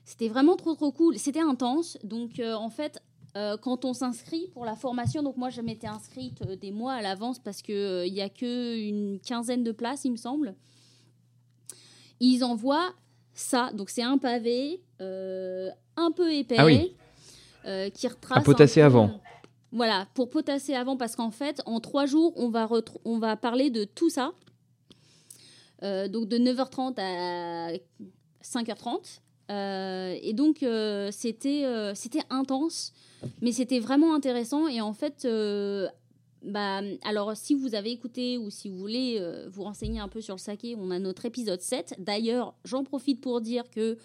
Speaker 1: c'était vraiment trop, trop cool. C'était intense. Donc, en fait, quand on s'inscrit pour la formation, donc moi, je m'étais inscrite des mois à l'avance parce qu'il n'y a qu'une quinzaine de places, il me semble. Ils envoient ça. Donc, c'est un pavé un peu épais.
Speaker 2: Ah qui retrace. À potasser avant.
Speaker 1: Voilà, pour potasser avant, parce qu'en fait, en trois jours, on va, on va parler de tout ça. Euh, donc de 9h30 à 5h30. et donc, c'était c'était intense, mais c'était vraiment intéressant. Et en fait, bah, alors, si vous avez écouté ou si vous voulez vous renseigner un peu sur le saké, on a notre épisode 7. D'ailleurs, j'en profite pour dire que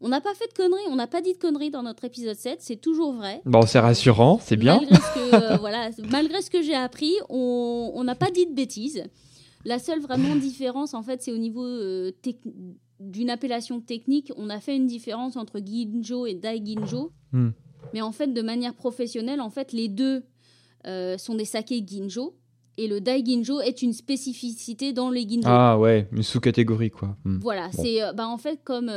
Speaker 1: on n'a pas fait de conneries, on n'a pas dit de conneries dans notre épisode 7, c'est toujours vrai.
Speaker 2: Bon, c'est rassurant, c'est bien.
Speaker 1: Malgré ce que, euh, voilà, malgré ce que j'ai appris, on n'a pas dit de bêtises. La seule vraiment différence, en fait, c'est au niveau euh, d'une appellation technique. On a fait une différence entre Ginjo et Daiginjo. Hmm. Mais en fait, de manière professionnelle, en fait, les deux euh, sont des sakés Ginjo. Et le Daiginjo est une spécificité dans les Ginjo.
Speaker 2: Ah ouais, une sous-catégorie, quoi.
Speaker 1: Hmm. Voilà, c'est bah, en fait comme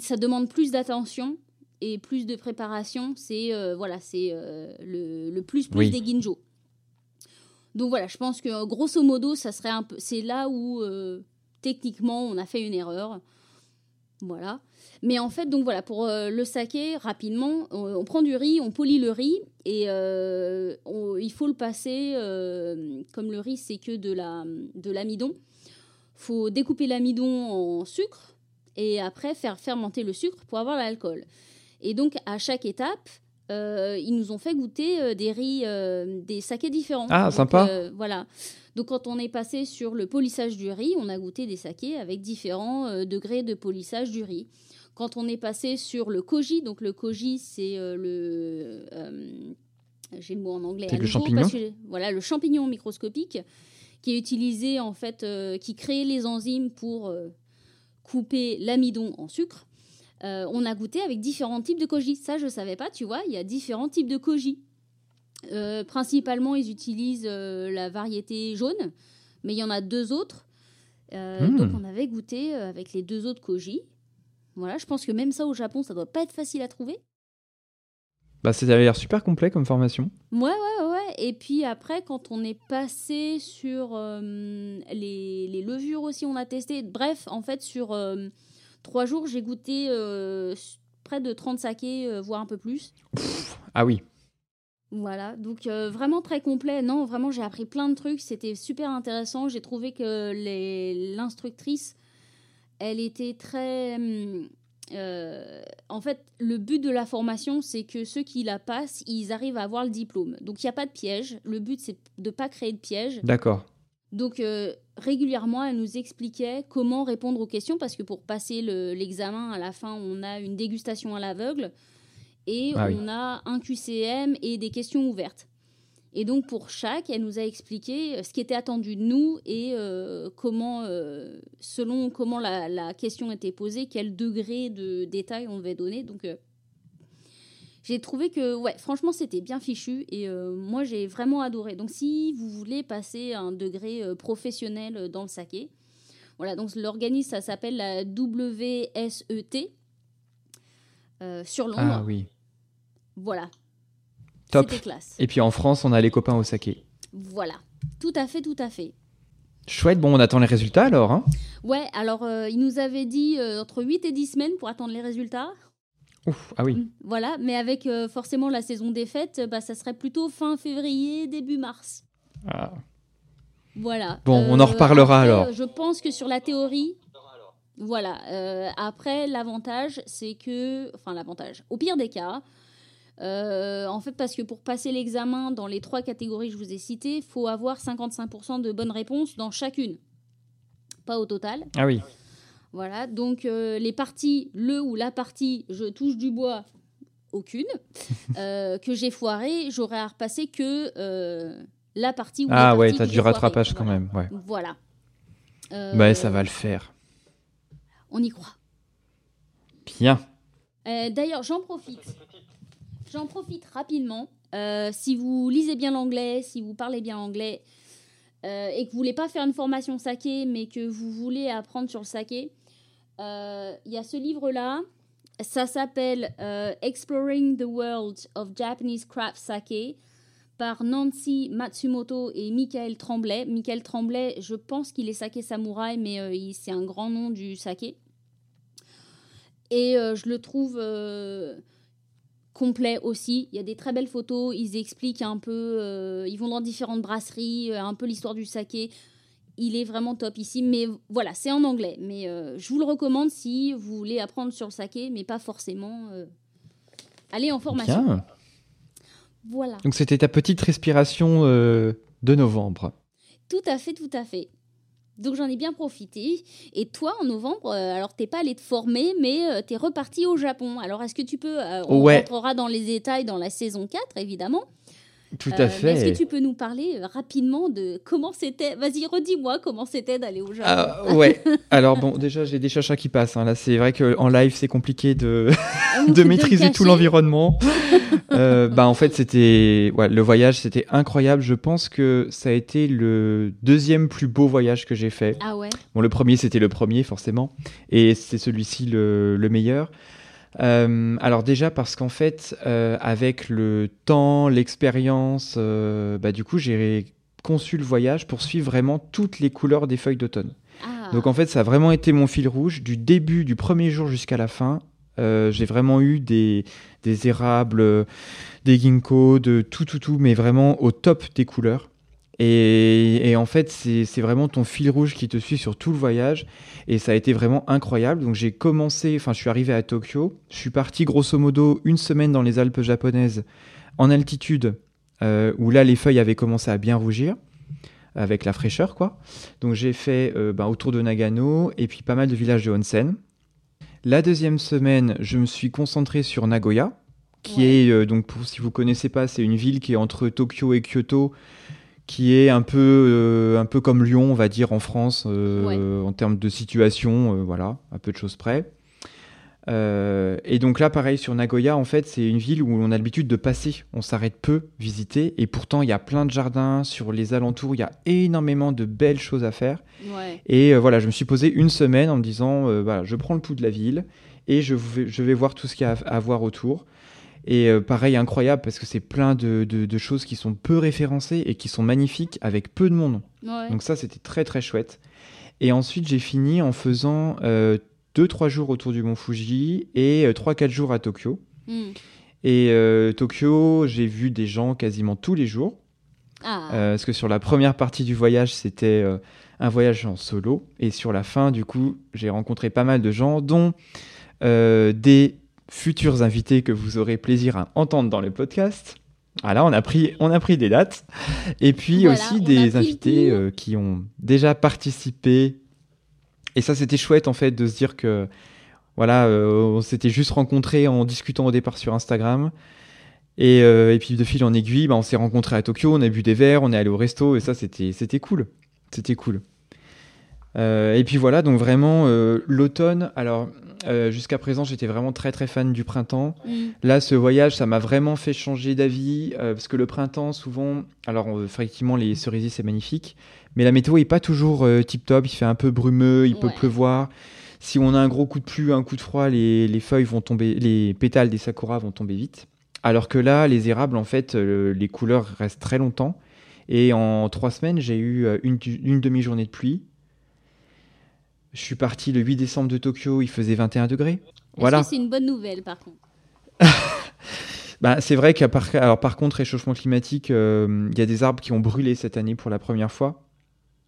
Speaker 1: ça demande plus d'attention et plus de préparation. C'est euh, voilà, c'est euh, le, plus plus des Ginjo. Donc voilà, je pense que grosso modo, ça serait un peu, c'est là où euh, techniquement on a fait une erreur. Voilà. Mais en fait, donc voilà, pour le saké, rapidement, on, prend du riz, on polit le riz et il faut le passer, comme le riz, c'est que de la de l'amidon. faut découper l'amidon en sucre et après faire fermenter le sucre pour avoir l'alcool. Et donc à chaque étape, euh, ils nous ont fait goûter euh, des riz, euh, des sakés différents.
Speaker 2: Ah, sympa.
Speaker 1: voilà. Donc quand on est passé sur le polissage du riz, on a goûté des sakés avec différents degrés de polissage du riz. Quand on est passé sur le koji, donc le koji c'est le j'ai le mot en anglais.
Speaker 2: C'est le champignon.
Speaker 1: voilà, le champignon microscopique qui est utilisé en fait, qui crée les enzymes pour couper l'amidon en sucre, euh, on a goûté avec différents types de koji. Ça, je ne savais pas, tu vois, il y a différents types de koji. Euh, principalement, ils utilisent euh, la variété jaune, mais il y en a deux autres. Hmm. Donc, on avait goûté avec les deux autres koji. Voilà, je pense que même ça au Japon, ça doit pas être facile à trouver.
Speaker 2: Bah, ça a l'air super complet comme formation.
Speaker 1: Ouais, ouais, ouais. Et puis après, quand on est passé sur les, levures aussi, on a testé. Bref, en fait, sur trois jours, j'ai goûté euh, près de 30 sakés, voire un peu plus.
Speaker 2: ah oui.
Speaker 1: Voilà, donc vraiment très complet. Non, vraiment, j'ai appris plein de trucs. C'était super intéressant. J'ai trouvé que l'instructrice, elle était très hum, euh, en fait, le but de la formation, c'est que ceux qui la passent, ils arrivent à avoir le diplôme. Donc, il n'y a pas de piège. Le but, c'est de ne pas créer de piège.
Speaker 2: D'accord.
Speaker 1: Donc, euh, régulièrement, elle nous expliquait comment répondre aux questions, parce que pour passer l'examen, à la fin, on a une dégustation à l'aveugle et ah on a un QCM et des questions ouvertes. Et donc pour chaque, elle nous a expliqué euh, ce qui était attendu de nous et euh, comment, euh, selon comment la, question était posée, quel degré de détail on devait donner. Donc j'ai trouvé que, ouais, franchement, c'était bien fichu et moi j'ai vraiment adoré. Donc si vous voulez passer un degré professionnel dans le saké, voilà, donc l'organisme, ça s'appelle la WSET sur Londres.
Speaker 2: Ah oui.
Speaker 1: Voilà,
Speaker 2: Top. Et puis en France, on a les copains au saké.
Speaker 1: Voilà, tout à fait, tout à fait.
Speaker 2: Chouette, bon, on attend les résultats alors. Hein
Speaker 1: ouais, alors euh, il nous avait dit euh, entre 8 et 10 semaines pour attendre les résultats.
Speaker 2: Ouf, ah oui. Mm,
Speaker 1: voilà, mais avec euh, forcément la saison des fêtes, bah, ça serait plutôt fin février, début mars.
Speaker 2: Ah.
Speaker 1: Voilà.
Speaker 2: Bon, on en reparlera alors.
Speaker 1: Je pense que sur la théorie, voilà. après, l'avantage, c'est que, enfin l'avantage, au pire des cas, euh, en fait, parce que pour passer l'examen dans les trois catégories que je vous ai citées, il faut avoir 55% de bonnes réponses dans chacune. Pas au total.
Speaker 2: Ah oui.
Speaker 1: Voilà, donc euh, les parties, le ou la partie, je touche du bois, aucune. Euh, que j'ai foiré, j'aurais à repasser que la partie ou
Speaker 2: Ah ouais, t'as du rattrapage quand même. Ouais.
Speaker 1: Voilà.
Speaker 2: bah, ça va le faire.
Speaker 1: On y croit.
Speaker 2: Bien.
Speaker 1: D'ailleurs, j'en profite. J'en profite rapidement. Euh, si vous lisez bien l'anglais, si vous parlez bien anglais euh, et que vous voulez pas faire une formation saké, mais que vous voulez apprendre sur le saké, euh, il y a ce livre-là. Ça s'appelle Exploring the World of Japanese Craft Sake par Nancy Matsumoto et Michael Tremblay. Michael Tremblay, je pense qu'il est saké samouraï, mais c'est un grand nom du saké. Et je le trouve complet aussi. Il y a des très belles photos. Ils expliquent un peu, euh, ils vont dans différentes brasseries, euh, un peu l'histoire du saké. Il est vraiment top ici. Mais voilà, c'est en anglais. Mais euh, je vous le recommande si vous voulez apprendre sur le saké, mais pas forcément euh, aller en formation.
Speaker 2: Bien.
Speaker 1: Voilà.
Speaker 2: Donc c'était ta petite respiration euh, de novembre.
Speaker 1: Tout à fait, tout à fait. Donc j'en ai bien profité. Et toi, en novembre, alors t'es pas allé te former, mais t'es reparti au Japon. Alors est-ce que tu peux, on
Speaker 2: Ouais.
Speaker 1: rentrera dans les détails dans la saison 4, évidemment.
Speaker 2: Tout
Speaker 1: Euh,
Speaker 2: à fait.
Speaker 1: Est-ce que tu peux nous parler euh, rapidement de comment c'était Vas-y, redis-moi comment c'était d'aller au Japon.
Speaker 2: Ah, ouais. Alors bon, déjà j'ai des chachas qui passent. hein. Là, c'est vrai qu'en live, c'est compliqué de,
Speaker 1: Ou
Speaker 2: de maîtriser tout l'environnement. Euh, bah en fait, c'était ouais, le voyage, c'était incroyable. Je pense que ça a été le deuxième plus beau voyage que j'ai fait.
Speaker 1: Ah ouais
Speaker 2: Bon, le premier, c'était le premier, forcément. Et c'est celui-ci le, le meilleur. Euh, alors déjà parce qu'en fait, euh, avec le temps, l'expérience, euh, bah, du coup, j'ai conçu le voyage pour suivre vraiment toutes les couleurs des feuilles d'automne.
Speaker 1: Ah.
Speaker 2: Donc en fait, ça a vraiment été mon fil rouge du début, du premier jour jusqu'à la fin. J'ai vraiment eu des, des érables, des ginkgos, de tout, tout, tout, mais vraiment au top des couleurs. Et, et en fait, c'est vraiment ton fil rouge qui te suit sur tout le voyage. Et ça a été vraiment incroyable. Donc j'ai commencé, enfin je suis arrivé à Tokyo. Je suis parti grosso modo une semaine dans les Alpes japonaises en altitude, euh, où là les feuilles avaient commencé à bien rougir, avec la fraîcheur quoi. Donc j'ai fait euh, ben, autour de Nagano et puis pas mal de villages de onsen. La deuxième semaine, je me suis concentré sur Nagoya, qui
Speaker 1: Ouais.
Speaker 2: est euh, donc pour si vous connaissez pas, c'est une ville qui est entre Tokyo et Kyoto, qui est un peu euh, un peu comme Lyon, on va dire en France euh, en termes de situation, euh, voilà, à peu de choses près. Et donc là, pareil sur Nagoya, en fait, c'est une ville où on a l'habitude de passer. On s'arrête peu visiter, et pourtant il y a plein de jardins sur les alentours. Il y a énormément de belles choses à faire.
Speaker 1: Ouais.
Speaker 2: Et voilà, je me suis posé une semaine en me disant, voilà, je prends le pouls de la ville et je vais, je vais voir tout ce qu'il y a à, à voir autour. Et euh, pareil, incroyable parce que c'est plein de, de- de choses qui sont peu référencées et qui sont magnifiques avec peu de monde.
Speaker 1: Ouais.
Speaker 2: Donc ça, c'était très très chouette. Et ensuite, j'ai fini en faisant 2-3 jours autour du mont Fuji et 3-4 jours à Tokyo.
Speaker 1: Hmm.
Speaker 2: Et euh, Tokyo, j'ai vu des gens quasiment tous les jours.
Speaker 1: Ah.
Speaker 2: Euh, parce que sur la première partie du voyage, c'était euh, un voyage en solo. Et sur la fin, du coup, j'ai rencontré pas mal de gens, dont euh, des futurs invités que vous aurez plaisir à entendre dans le podcast. Voilà, on a pris, on a pris des dates. Et puis
Speaker 1: Voilà,
Speaker 2: aussi des invités euh, qui ont déjà participé. Et ça, c'était chouette, en fait, de se dire que, voilà, euh, on s'était juste rencontrés en discutant au départ sur Instagram. Et, euh, et puis de fil en aiguille, bah, on s'est rencontrés à Tokyo, on a bu des verres, on est allé au resto, et ça, c'était cool. C'était cool. Euh, et puis voilà, donc vraiment, euh, l'automne, alors euh, jusqu'à présent, j'étais vraiment très très fan du printemps.
Speaker 1: Hmm.
Speaker 2: Là, ce voyage, ça m'a vraiment fait changer d'avis, parce que le printemps, souvent, alors effectivement, les cerisiers, c'est magnifique, mais la météo est pas toujours tip top, il fait un peu brumeux, il peut pleuvoir. Si on a un gros coup de pluie, un coup de froid, les, les feuilles vont tomber, les pétales des sakuras vont tomber vite. Alors que là, les érables, en fait, les couleurs restent très longtemps. Et en trois semaines, j'ai eu une, une demi-journée de pluie. Je suis parti le 8 décembre de Tokyo, il faisait 21 degrés. Voilà.
Speaker 1: c'est une bonne nouvelle, par contre?
Speaker 2: Bah, c'est vrai qu'à par, alors, par contre, réchauffement climatique, euh, il y a des arbres qui ont brûlé cette année pour la première fois.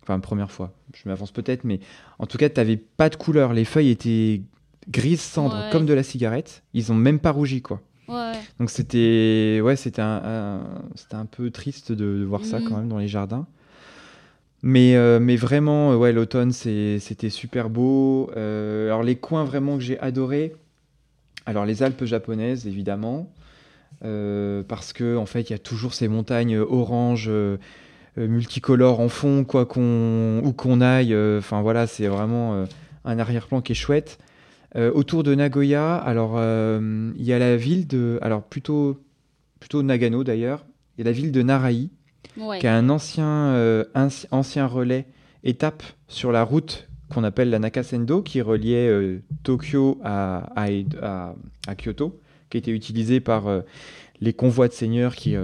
Speaker 2: Enfin, première fois, je m'avance peut-être, mais en tout cas, tu n'avais pas de couleur. Les feuilles étaient grises cendre,
Speaker 1: Ouais.
Speaker 2: comme de la cigarette. Ils ont même pas rougi, quoi.
Speaker 1: Ouais.
Speaker 2: Donc c'était ouais, c'était un, un- un peu triste de, de voir ça
Speaker 1: Mhm.
Speaker 2: quand même dans les jardins. Mais, euh, mais vraiment, euh, ouais, l'automne, c'était super beau. Euh, alors les coins vraiment que j'ai adoré, alors les Alpes japonaises, évidemment, parce que en fait, il y a toujours ces montagnes euh, multicolores en fond, quoi qu'on où qu'on aille. Enfin voilà, c'est vraiment un arrière-plan qui est chouette. Autour de Nagoya, alors il y a la ville de, alors plutôt plutôt Nagano d'ailleurs, il y a la ville de Narai
Speaker 1: Ouais.
Speaker 2: qui a un ancien euh, anci- ancien relais étape sur la route qu'on appelle la Nakasendo qui reliait euh, Tokyo à, à, à- à Kyoto, qui était utilisée par euh, les convois de seigneurs qui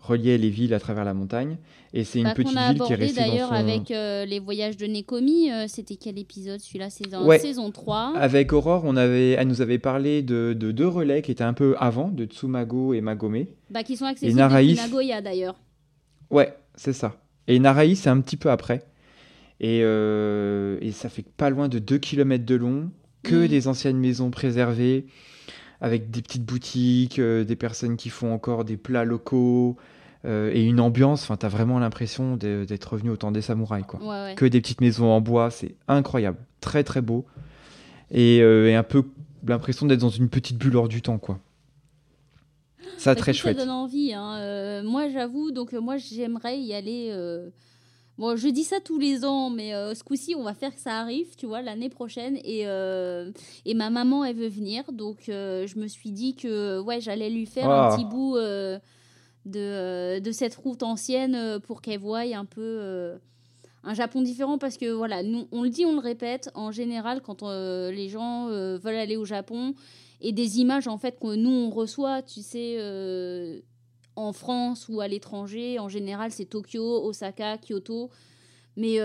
Speaker 2: reliaient les villes à travers la montagne. Et c'est une
Speaker 1: Bah,
Speaker 2: petite ville qui est restée
Speaker 1: d'ailleurs
Speaker 2: son...
Speaker 1: avec euh, les voyages de Nekomi. euh, C'était quel épisode celui-là
Speaker 2: Ouais.
Speaker 1: saison 3.
Speaker 2: Avec Aurore, on avait, elle nous avait parlé de, de deux relais qui étaient un peu avant, de Tsumago et Magome.
Speaker 1: Bah, qui sont accessibles depuis Nagoya d'ailleurs.
Speaker 2: Ouais, c'est ça. Et Naraï, c'est un petit peu après. Et, et, ça fait pas loin de 2 km de long, que mm. des anciennes maisons préservées, avec des petites boutiques, des personnes qui font encore des plats locaux, euh, et une ambiance. Enfin, t'as vraiment l'impression d'être revenu au temps des samouraïs, quoi. Que des petites maisons en bois, c'est incroyable, très très beau, et, euh, un peu l'impression d'être dans une petite bulle hors du temps, quoi. Ça, bah, très chouette.
Speaker 1: Ça donne envie. Hein. Euh, moi, j'avoue, donc moi, j'aimerais y aller. Bon, je dis ça tous les ans, mais ce coup-ci, on va faire que ça arrive, tu vois, l'année prochaine. Et, et ma maman, elle veut venir. Donc, je me suis dit que ouais, j'allais lui faire un ah. petit bout de, euh, de cette route ancienne euh, pour qu'elle voie un peu euh, un Japon différent parce que voilà, nous, on le dit, on le répète, en général, quand les gens veulent aller au Japon et des images en fait que nous on reçoit, tu sais, en France ou à l'étranger, en général c'est Tokyo, Osaka, Kyoto, mais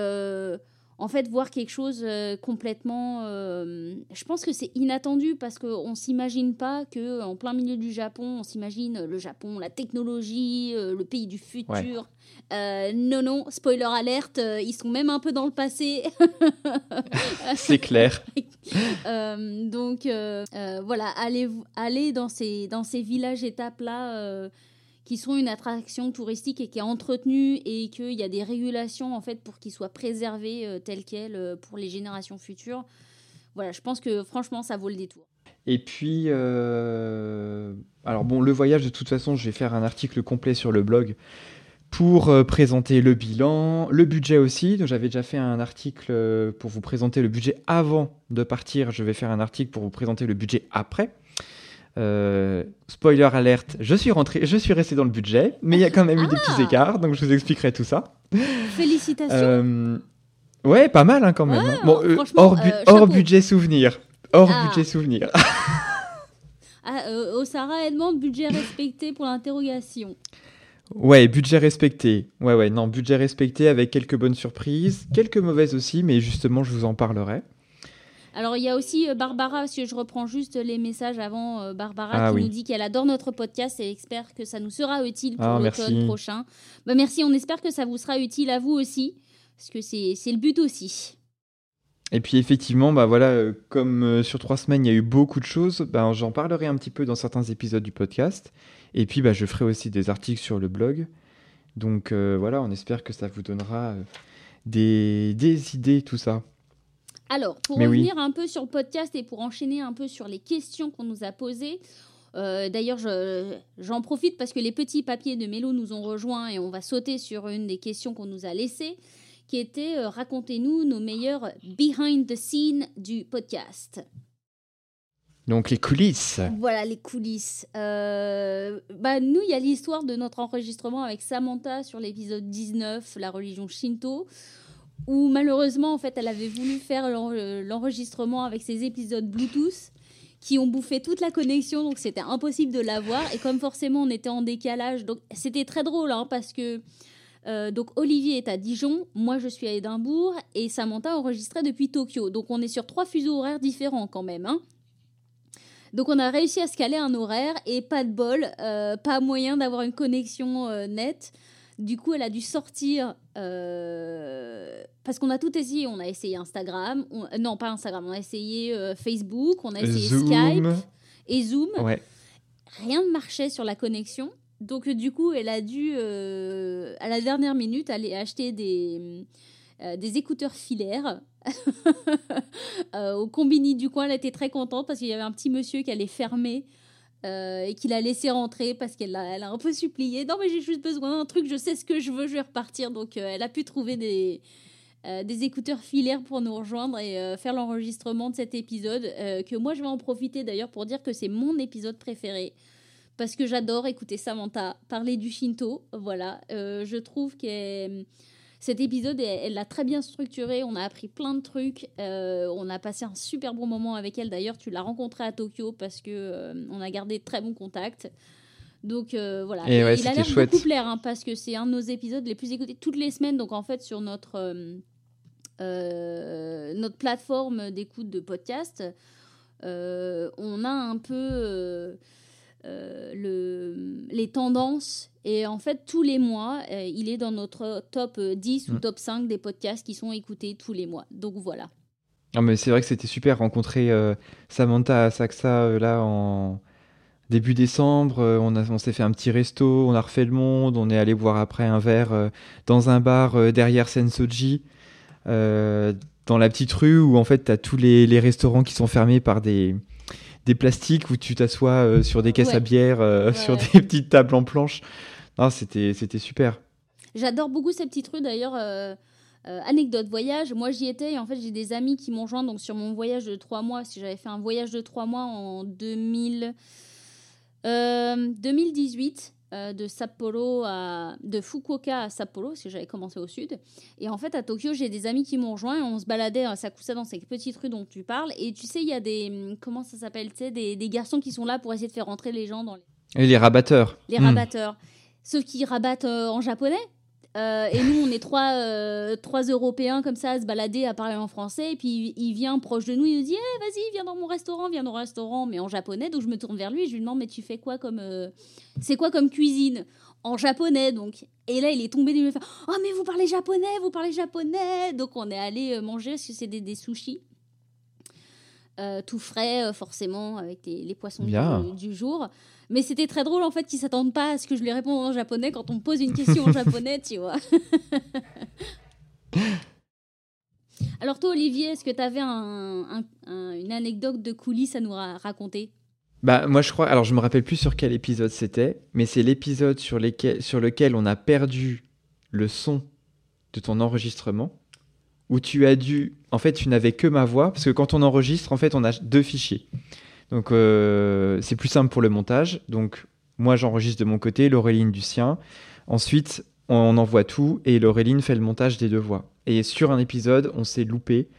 Speaker 1: en fait, voir quelque chose euh, complètement. Euh, je pense que c'est inattendu parce qu'on ne s'imagine pas qu'en plein milieu du Japon, on s'imagine le Japon, la technologie, euh, le pays du futur. non, non, spoiler alerte, ils sont même un peu dans le passé.
Speaker 2: c'est clair.
Speaker 1: donc, voilà, aller, aller dans, ces, dans ces villages étapes-là qui sont une attraction touristique et qui est entretenue et qu'il y a des régulations en fait pour qu'ils soient préservés euh, tels quels euh, pour les générations futures. Voilà, je pense que franchement ça vaut le détour.
Speaker 2: Et puis, euh, alors bon, le voyage de toute façon, je vais faire un article complet sur le blog pour présenter le bilan, le budget aussi. J'avais déjà fait un article pour vous présenter le budget avant de partir. Je vais faire un article pour vous présenter le budget après. Euh, spoiler alerte, je suis rentré, je suis resté dans le budget, mais il y a quand même eu des petits ah. écarts, donc je vous expliquerai tout ça.
Speaker 1: Félicitations. Euh,
Speaker 2: ouais, pas mal hein, quand même. Hein. Bon, euh, hors, budget souvenir. Hors ah. budget souvenir.
Speaker 1: ah, Sarah demande budget respecté pour l'interrogation.
Speaker 2: Ouais, budget respecté. Ouais, ouais, non, budget respecté avec quelques bonnes surprises, quelques mauvaises aussi, mais justement, je vous en parlerai.
Speaker 1: Alors, il y a aussi euh, Barbara, si je reprends juste les messages avant, euh, Barbara ah qui nous dit qu'elle adore notre podcast et espère que ça nous sera utile pour ah, l'automne prochain. Bah, merci, on espère que ça vous sera utile à vous aussi, parce que c'est le but aussi.
Speaker 2: Et puis effectivement, bah voilà, euh, comme sur trois semaines, il y a eu beaucoup de choses, bah, j'en parlerai un petit peu dans certains épisodes du podcast. Et puis bah, je ferai aussi des articles sur le blog. Donc voilà, on espère que ça vous donnera des, des idées, tout ça.
Speaker 1: Alors, pour revenir un peu sur le podcast et pour enchaîner un peu sur les questions qu'on nous a posées, euh, D'ailleurs, j'en profite parce que les petits papiers de Mélo nous ont rejoints et on va sauter sur une des questions qu'on nous a laissées, qui était euh, Racontez-nous nos meilleurs behind the scene du podcast.
Speaker 2: Donc les coulisses.
Speaker 1: Voilà, les coulisses. Euh, bah, nous, il y a l'histoire de notre enregistrement avec Samantha sur l'épisode 19, la religion Shinto où malheureusement, en fait, elle avait voulu faire euh, l'enregistrement avec ses épisodes Bluetooth qui ont bouffé toute la connexion, donc c'était impossible de l'avoir. Et comme forcément on était en décalage, donc c'était très drôle hein, parce que euh, donc Olivier est à Dijon, moi je suis à Édimbourg et Samantha enregistrait depuis Tokyo. Donc on est sur trois fuseaux horaires différents quand même. Hein. Donc on a réussi à se caler un horaire et pas de bol, euh, pas moyen d'avoir une connexion nette. Du coup, elle a dû sortir euh, parce qu'on a tout essayé. On a essayé Instagram, non pas Instagram, on a essayé euh, Facebook, on a essayé Skype et Zoom. Rien ne marchait sur la connexion. Donc du coup, elle a dû euh, à la dernière minute aller acheter des des écouteurs filaires au combini du coin. Elle était très contente parce qu'il y avait un petit monsieur qui allait fermer euh, et qu'il a laissé rentrer parce qu'elle a, un peu supplié. Non, mais j'ai juste besoin d'un truc, je sais ce que je veux, je vais repartir. Donc, euh, elle a pu trouver des, euh, des écouteurs filaires pour nous rejoindre et faire l'enregistrement de cet épisode. que moi, je vais en profiter d'ailleurs pour dire que c'est mon épisode préféré. Parce que j'adore écouter Samantha parler du Shinto. Voilà, je trouve qu'elle cet épisode, elle l'a très bien structuré. On a appris plein de trucs. Euh, on a passé un super bon moment avec elle. D'ailleurs, tu l'as rencontrée à Tokyo parce que euh, on a gardé de très bons contacts. Donc euh, voilà, il a l'air beaucoup plaire hein, parce que c'est un de nos épisodes les plus écoutés toutes les semaines. Donc en fait, sur notre, notre plateforme d'écoute de podcast, on a un peu le, les tendances. Et en fait, tous les mois, il est dans notre top 10 ou mm. top 5 des podcasts qui sont écoutés tous les mois. Donc voilà.
Speaker 2: Ah, mais c'est vrai que c'était super rencontrer Samantha Saxa là en début décembre, euh, on, on s'est fait un petit resto, on a refait le monde, on est allé boire après un verre euh, dans un bar euh, derrière Sensoji, dans la petite rue où en fait tu as tous les, restaurants qui sont fermés par des, des plastiques où tu t'assois sur des caisses à bière, sur des petites tables en planche. c'était, c'était super.
Speaker 1: J'adore beaucoup ces petites rues d'ailleurs. anecdote voyage, moi j'y étais et en fait j'ai des amis qui m'ont joint donc sur mon voyage de trois mois. Si j'avais fait un voyage de trois mois en 2000, 2018, euh, de Sapporo à de Fukuoka à Sapporo parce que j'avais commencé au sud. Et en fait à Tokyo j'ai des amis qui m'ont rejoint et on se baladait à Sakusa dans ces petites rues dont tu parles. Et tu sais il y a des hum, comment ça s'appelle tu des, des, garçons qui sont là pour essayer de faire rentrer les gens dans
Speaker 2: les, et les rabatteurs.
Speaker 1: Les rabatteurs. Sauf qu'ils rabattent euh, en japonais? Euh, et nous, on est trois, euh, trois Européens comme ça à se balader, à parler en français. Et puis il vient proche de nous, il nous dit eh, Vas-y, viens dans mon restaurant, viens dans mon restaurant, mais en japonais. Donc je me tourne vers lui et je lui demande Mais tu fais quoi comme. Euh, c'est quoi comme cuisine En japonais, donc? Et là, il est tombé, il me fait Oh, mais vous parlez japonais, vous parlez japonais Donc on est allé manger, parce que c'est des, des sushis. tout frais, forcément, avec les poissons du, jour. Mais c'était très drôle en fait qu'ils s'attendent pas à ce que je lui réponde en japonais quand on me pose une question en japonais, tu vois. Alors toi Olivier, est-ce que tu avais un, une anecdote de coulisses à nous raconter?
Speaker 2: Bah moi je crois, alors je me rappelle plus sur quel épisode c'était, mais c'est l'épisode sur, sur lequel on a perdu le son de ton enregistrement, où tu as dû, en fait tu n'avais que ma voix, parce que quand on enregistre, en fait on a deux fichiers. Donc euh, c'est plus simple pour le montage. Donc moi j'enregistre de mon côté, Laureline du sien. Ensuite on envoie tout et Laureline fait le montage des deux voix. Et sur un épisode on s'est loupé.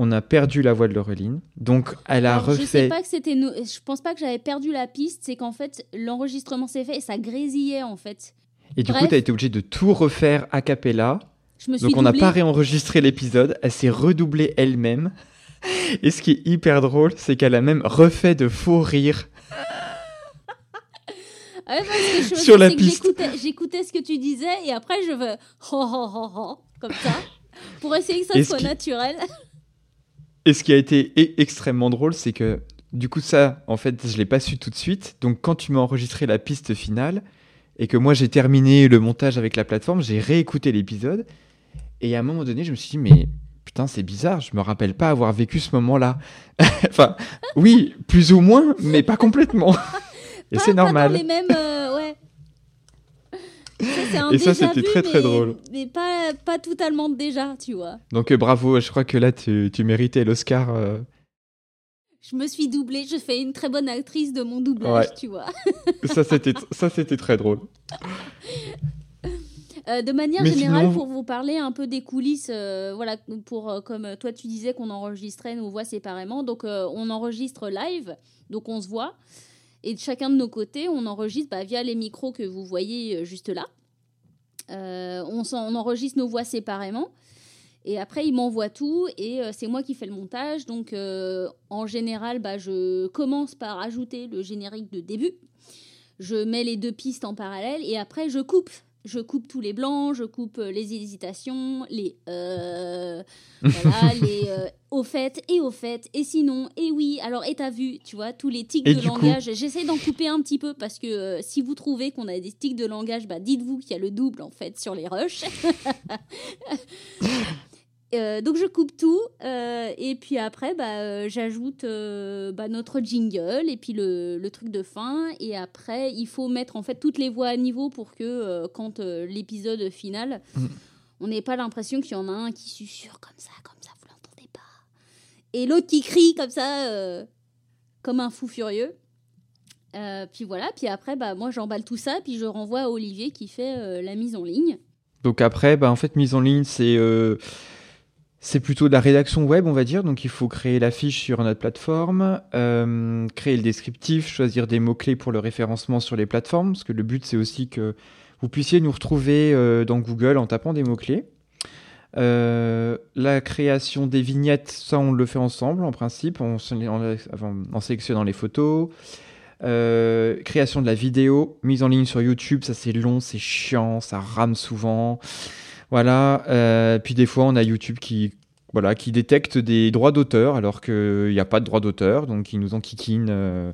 Speaker 2: On a perdu la voix de Laureline, donc elle a refait. Je sais
Speaker 1: pas que c'était. Je pense pas que j'avais perdu la piste. C'est qu'en fait l'enregistrement s'est fait et ça grésillait en fait.
Speaker 2: Et du coup, tu as été obligé de tout refaire a cappella. Je me suis Donc on n'a pas réenregistré l'épisode, elle s'est redoublée elle-même. Et ce qui est hyper drôle, c'est qu'elle a même refait de faux rires.
Speaker 1: sur la piste. J'écoutais ce que tu disais et après je veux ho ho ho comme ça pour essayer que ça soit naturel.
Speaker 2: Et ce qui a été e-, extrêmement drôle, c'est que du coup ça, en fait, je l'ai pas su tout de suite. Donc quand tu m'as enregistré la piste finale et que moi j'ai terminé le montage avec la plateforme, j'ai réécouté l'épisode et à un moment donné, je me suis dit mais putain, c'est bizarre, je me rappelle pas avoir vécu ce moment-là. enfin, oui, plus ou moins, mais pas complètement. Et c'est normal.
Speaker 1: les mêmes, euh, ouais.
Speaker 2: et ça, c'était très très drôle.
Speaker 1: Mais pas, pas totalement déjà, tu vois.
Speaker 2: Donc euh, bravo, je crois que là, tu, tu méritais l'Oscar. Euh.
Speaker 1: Je me suis doublée, je fais une très bonne actrice de mon doublage, tu vois.
Speaker 2: ça, c'était très drôle.
Speaker 1: Euh, de manière générale, pour vous parler un peu des coulisses, euh, voilà, pour euh, comme toi tu disais qu'on enregistrait nos voix séparément, donc on enregistre live, donc on se voit, et de chacun de nos côtés, on enregistre bah, via les micros que vous voyez juste là. On, on, enregistre nos voix séparément. Et après, il m'envoie tout et c'est moi qui fais le montage. Donc, en général, bah, je commence par ajouter le générique de début. Je mets les deux pistes en parallèle et après, je coupe je coupe tous les blancs, je coupe euh, les hésitations, les euh, voilà, les euh, au fait et au fait et sinon et oui. Alors et t'as vu, tu vois, tous les tics de langage. J'essaie d'en couper un petit peu parce que si vous trouvez qu'on a des tics de langage, bah dites-vous qu'il y a le double en fait sur les rushs. Euh, donc je coupe tout euh, et puis après bah, euh, j'ajoute bah, notre jingle et puis le, le, truc de fin et après il faut mettre en fait toutes les voix à niveau pour que quand l'épisode final mm. on n'ait pas l'impression qu'il y en a un qui susurre comme ça comme ça vous l'entendez pas. Et l'autre qui crie comme ça comme un fou furieux. Puis voilà puis après bah moi j'emballe tout ça puis je renvoie à Olivier qui fait la mise en ligne.
Speaker 2: Donc après bah en fait mise en ligne c'est c'est plutôt de la rédaction web, on va dire. Donc, il faut créer la fiche sur notre plateforme, euh, créer le descriptif, choisir des mots-clés pour le référencement sur les plateformes. Parce que le but, c'est aussi que vous puissiez nous retrouver euh, dans Google en tapant des mots-clés. Euh, la création des vignettes, ça, on le fait ensemble en principe, en, sélectionnant les photos. création de la vidéo, mise en ligne sur YouTube, ça c'est long, c'est chiant, ça rame souvent. Voilà. puis des fois, on a YouTube qui voilà, qui détecte des droits d'auteur alors qu'il n'y a pas de droits d'auteur, donc ils nous enquiquinent euh,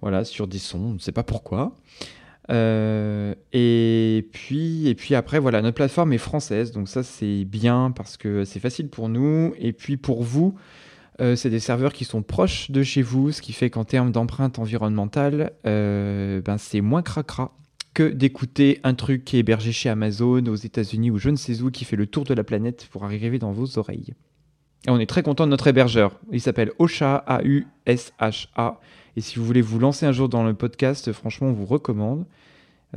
Speaker 2: voilà, sur des sons, on ne sait pas pourquoi. Euh, et, puis, et puis après, voilà, notre plateforme est française, donc ça c'est bien parce que c'est facile pour nous. Et puis pour vous, euh, c'est des serveurs qui sont proches de chez vous, ce qui fait qu'en termes d'empreinte environnementale, ben, c'est moins cracra que d'écouter un truc qui est hébergé chez Amazon aux États-Unis ou je ne sais où qui fait le tour de la planète pour arriver dans vos oreilles. Et on est très content de notre hébergeur. Il s'appelle Osha, A-U-S-H-A. Et si vous voulez vous lancer un jour dans le podcast, franchement, on vous recommande.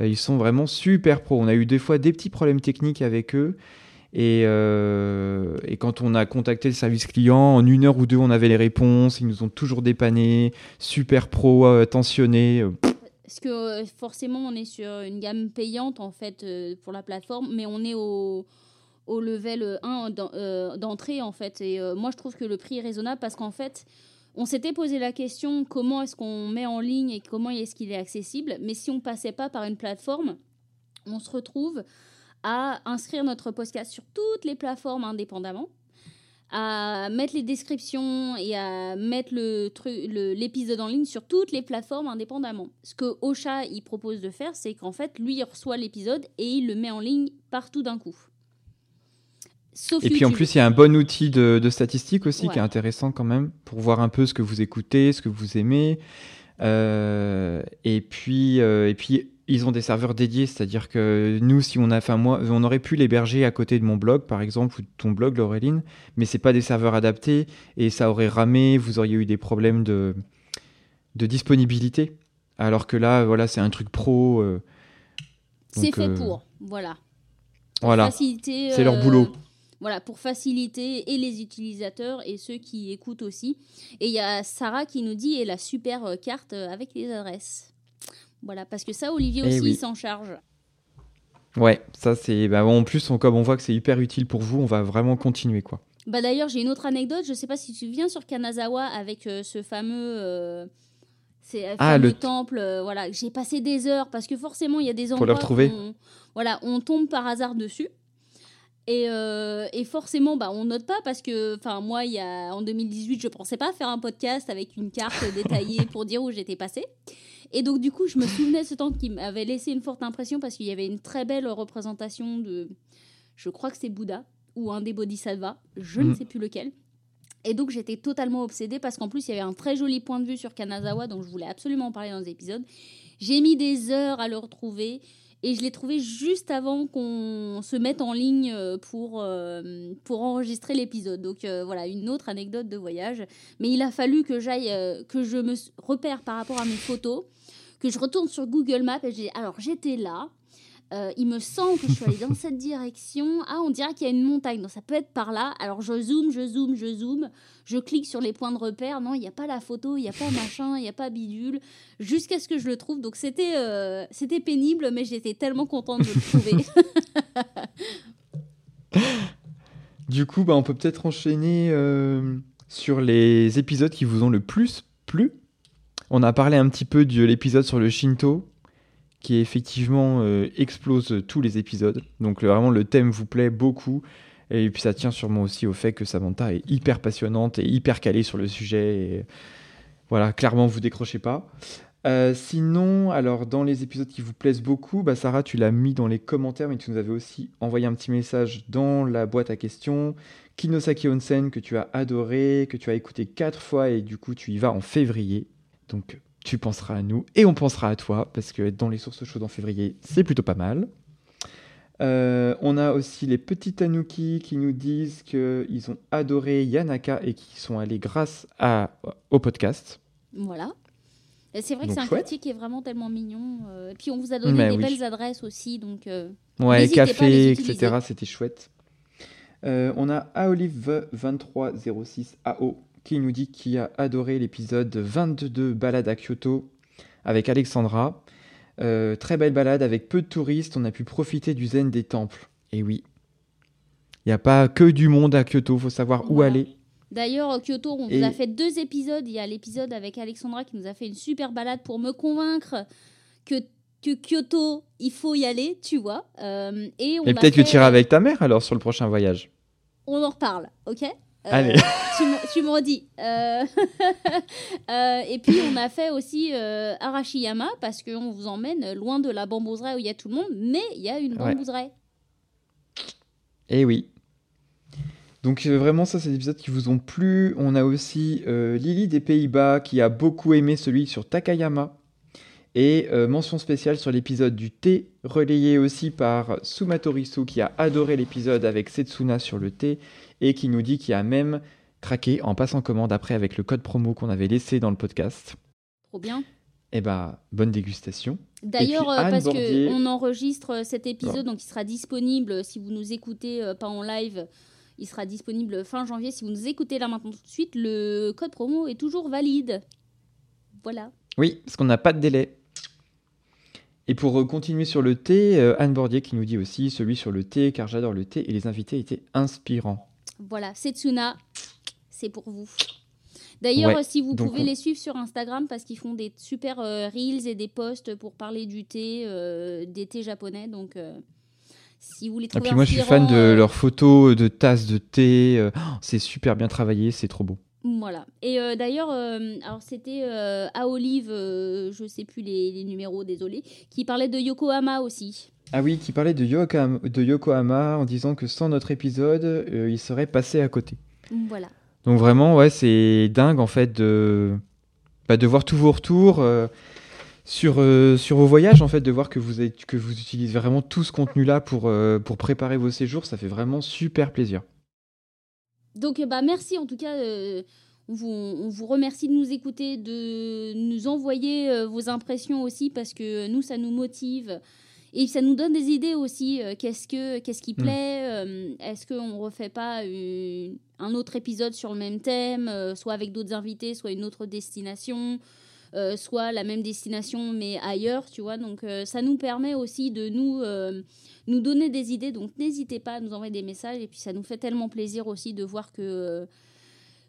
Speaker 2: Euh, ils sont vraiment super pro. On a eu des fois des petits problèmes techniques avec eux. Et, euh, et, quand on a contacté le service client, en une heure ou deux, on avait les réponses. Ils nous ont toujours dépanné, super pro, euh, attentionnés.
Speaker 1: Parce que forcément, on est sur une gamme payante en fait pour la plateforme, mais on est au, au level 1 euh, d'entrée en fait. Et euh, moi je trouve que le prix est raisonnable parce qu'en fait on s'était posé la question comment est-ce qu'on met en ligne et comment est-ce qu'il est accessible? Mais si on passait pas par une plateforme, on se retrouve à inscrire notre podcast sur toutes les plateformes indépendamment à mettre les descriptions et à mettre l'épisode en ligne sur toutes les plateformes indépendamment. Ce que Ocha il propose de faire, c'est qu'en fait, lui, il reçoit l'épisode et il le met en ligne partout d'un coup
Speaker 2: et puis en plus, il y a un bon outil de, de statistiques aussi qui est intéressant quand même pour voir un peu ce que vous écoutez, ce que vous aimez. Euh, et puis, euh, et puis ils ont des serveurs dédiés, c'est-à-dire que nous, si on a, enfin moi, on aurait pu l'héberger à côté de mon blog, par exemple, ou de ton blog, Laureline, mais c'est pas des serveurs adaptés et ça aurait ramé. Vous auriez eu des problèmes de de disponibilité, alors que là, voilà, c'est un truc pro.
Speaker 1: Euh, c'est fait pour, voilà.
Speaker 2: Voilà. C'est leur boulot.
Speaker 1: Voilà, pour faciliter et les utilisateurs et ceux qui écoutent aussi. Et il y a Sarah qui nous dit et la super euh, carte euh, avec les adresses. Voilà, parce que ça, Olivier eh aussi, s'en charge.
Speaker 2: Ouais, ça c'est. Bah, en plus, on, comme on voit que c'est hyper utile pour vous, on va vraiment continuer quoi.
Speaker 1: Bah d'ailleurs, j'ai une autre anecdote. Je sais pas si tu viens sur Kanazawa avec euh, ce fameux. c'est ah, le temple. voilà, j'ai passé des heures parce que forcément, il y a des endroits. Pour
Speaker 2: le retrouver.
Speaker 1: voilà, on tombe par hasard dessus. Euh, et, forcément, bah, on note pas parce que, enfin, moi, il y a, en 2018, je pensais pas faire un podcast avec une carte détaillée pour dire où j'étais passée. Et donc, du coup, je me souvenais de ce temps qui m'avait laissé une forte impression parce qu'il y avait une très belle représentation de, je crois que c'est Bouddha ou un des bodhisattvas, je ne mm. sais plus lequel. Et donc, j'étais totalement obsédée parce qu'en plus, il y avait un très joli point de vue sur Kanazawa, donc je voulais absolument en parler dans les épisodes. J'ai mis des heures à le retrouver. Et je l'ai trouvé juste avant qu'on se mette en ligne euh, pour, euh, pour enregistrer l'épisode. Donc euh, voilà, une autre anecdote de voyage. Mais il a fallu que j'aille, que je me repère par rapport à mes photos, que je retourne sur Google Maps et j'ai alors j'étais là, euh, il me semble que je suis allée dans cette direction. Ah, on dirait qu'il y a une montagne, donc ça peut être par là. Alors je zoome, je zoome, je zoome. Je clique sur les points de repère. Non, il n'y a pas la photo, il n'y a pas machin, il n'y a pas bidule. Jusqu'à ce que je le trouve. Donc c'était euh, c'était pénible, mais j'étais tellement contente de le trouver.
Speaker 2: du coup, bah, on peut peut-être enchaîner euh, sur les épisodes qui vous ont le plus plu. On a parlé un petit peu de l'épisode sur le Shinto, qui effectivement euh, explose tous les épisodes. Donc vraiment le thème vous plaît beaucoup. Et puis ça tient sûrement aussi au fait que Samantha est hyper passionnante et hyper calée sur le sujet. Et voilà, clairement vous décrochez pas. Euh, sinon, alors dans les épisodes qui vous plaisent beaucoup, bah Sarah, tu l'as mis dans les commentaires, mais tu nous avais aussi envoyé un petit message dans la boîte à questions. Kinosaki Onsen que tu as adoré, que tu as écouté quatre fois et du coup tu y vas en février. Donc tu penseras à nous et on pensera à toi parce que être dans les sources chaudes en février, c'est plutôt pas mal. Euh, on a aussi les petits Tanuki qui nous disent qu'ils ont adoré Yanaka et qui sont allés grâce à, au podcast.
Speaker 1: Voilà. C'est vrai que c'est un critique qui est vraiment tellement mignon. Euh, et puis on vous a donné des belles adresses aussi. Donc, euh,
Speaker 2: ouais, café, etc. C'était chouette. on a Aolive2306AO qui nous dit qu'il a adoré l'épisode 22 Balade à Kyoto avec Alexandra. Euh, très belle balade avec peu de touristes, on a pu profiter du zen des temples. Et oui, il n'y a pas que du monde à Kyoto, faut savoir où aller.
Speaker 1: D'ailleurs, Kyoto, on vous a fait deux épisodes. Il y a l'épisode avec Alexandra qui nous a fait une super balade pour me convaincre que, que Kyoto, il faut y aller, tu vois.
Speaker 2: Euh, et peut-être que tu iras avec ta mère alors sur le prochain voyage.
Speaker 1: On en reparle, ok? euh,
Speaker 2: Allez.
Speaker 1: tu, me redis. Euh, et puis, on a fait aussi Arashiyama parce qu'on vous emmène loin de la bambouseraie où il y a tout le monde, mais il y a une bambouseraie.
Speaker 2: Eh oui. Donc euh, vraiment, ça, c'est des épisodes qui vous ont plu. On a aussi euh, Lily des Pays-Bas qui a beaucoup aimé celui sur Takayama. Et euh, mention spéciale sur l'épisode du thé, relayé aussi par Sumatorisu qui a adoré l'épisode avec Setsuna sur le thé et qui nous dit qu'il a même craqué en passant commande après avec le code promo qu'on avait laissé dans le podcast.
Speaker 1: Trop bien.
Speaker 2: Eh bah, bonne dégustation.
Speaker 1: D'ailleurs, parce qu'on enregistre cet épisode, donc il sera disponible si vous nous écoutez pas en live il sera disponible fin janvier. Si vous nous écoutez là maintenant tout de suite, le code promo est toujours valide. Voilà.
Speaker 2: Oui, parce qu'on n'a pas de délai. Et pour euh, continuer sur le thé, euh, Anne Bordier qui nous dit aussi celui sur le thé, car j'adore le thé et les invités étaient inspirants.
Speaker 1: Voilà, Setsuna, c'est pour vous. D'ailleurs, si vous pouvez les suivre sur Instagram parce qu'ils font des super euh, reels et des posts pour parler du thé, des thés japonais. Donc, si vous les trouvez
Speaker 2: Et puis moi, je suis fan de leurs photos de tasses de thé. Euh, c'est super bien travaillé, c'est trop beau.
Speaker 1: Voilà. Et euh, d'ailleurs, alors c'était à Olive, je sais plus les, numéros, désolé, qui parlait de Yokohama aussi.
Speaker 2: Ah oui, qui parlait de Yokohama, de Yokohama en disant que sans notre épisode, il serait passé à côté.
Speaker 1: Voilà.
Speaker 2: Donc vraiment, ouais, c'est dingue en fait de, bah, de voir tous vos retours sur, euh, sur vos voyages, en fait, de voir que vous, êtes, que vous utilisez vraiment tout ce contenu-là pour, euh, pour préparer vos séjours, ça fait vraiment super plaisir.
Speaker 1: Donc, bah, merci en tout cas. Euh, on, vous, on, vous, remercie de nous écouter, de nous envoyer vos impressions aussi, parce que nous, ça nous motive. Et ça nous donne des idées aussi. qu'est-ce, que, qu'est-ce qui hmm. plaît Est-ce qu'on ne refait pas un autre épisode sur le même thème, soit avec d'autres invités, soit une autre destination euh, soit la même destination mais ailleurs, tu vois. Donc euh, ça nous permet aussi de nous, euh, nous donner des idées. Donc n'hésitez pas à nous envoyer des messages et puis ça nous fait tellement plaisir aussi de voir que,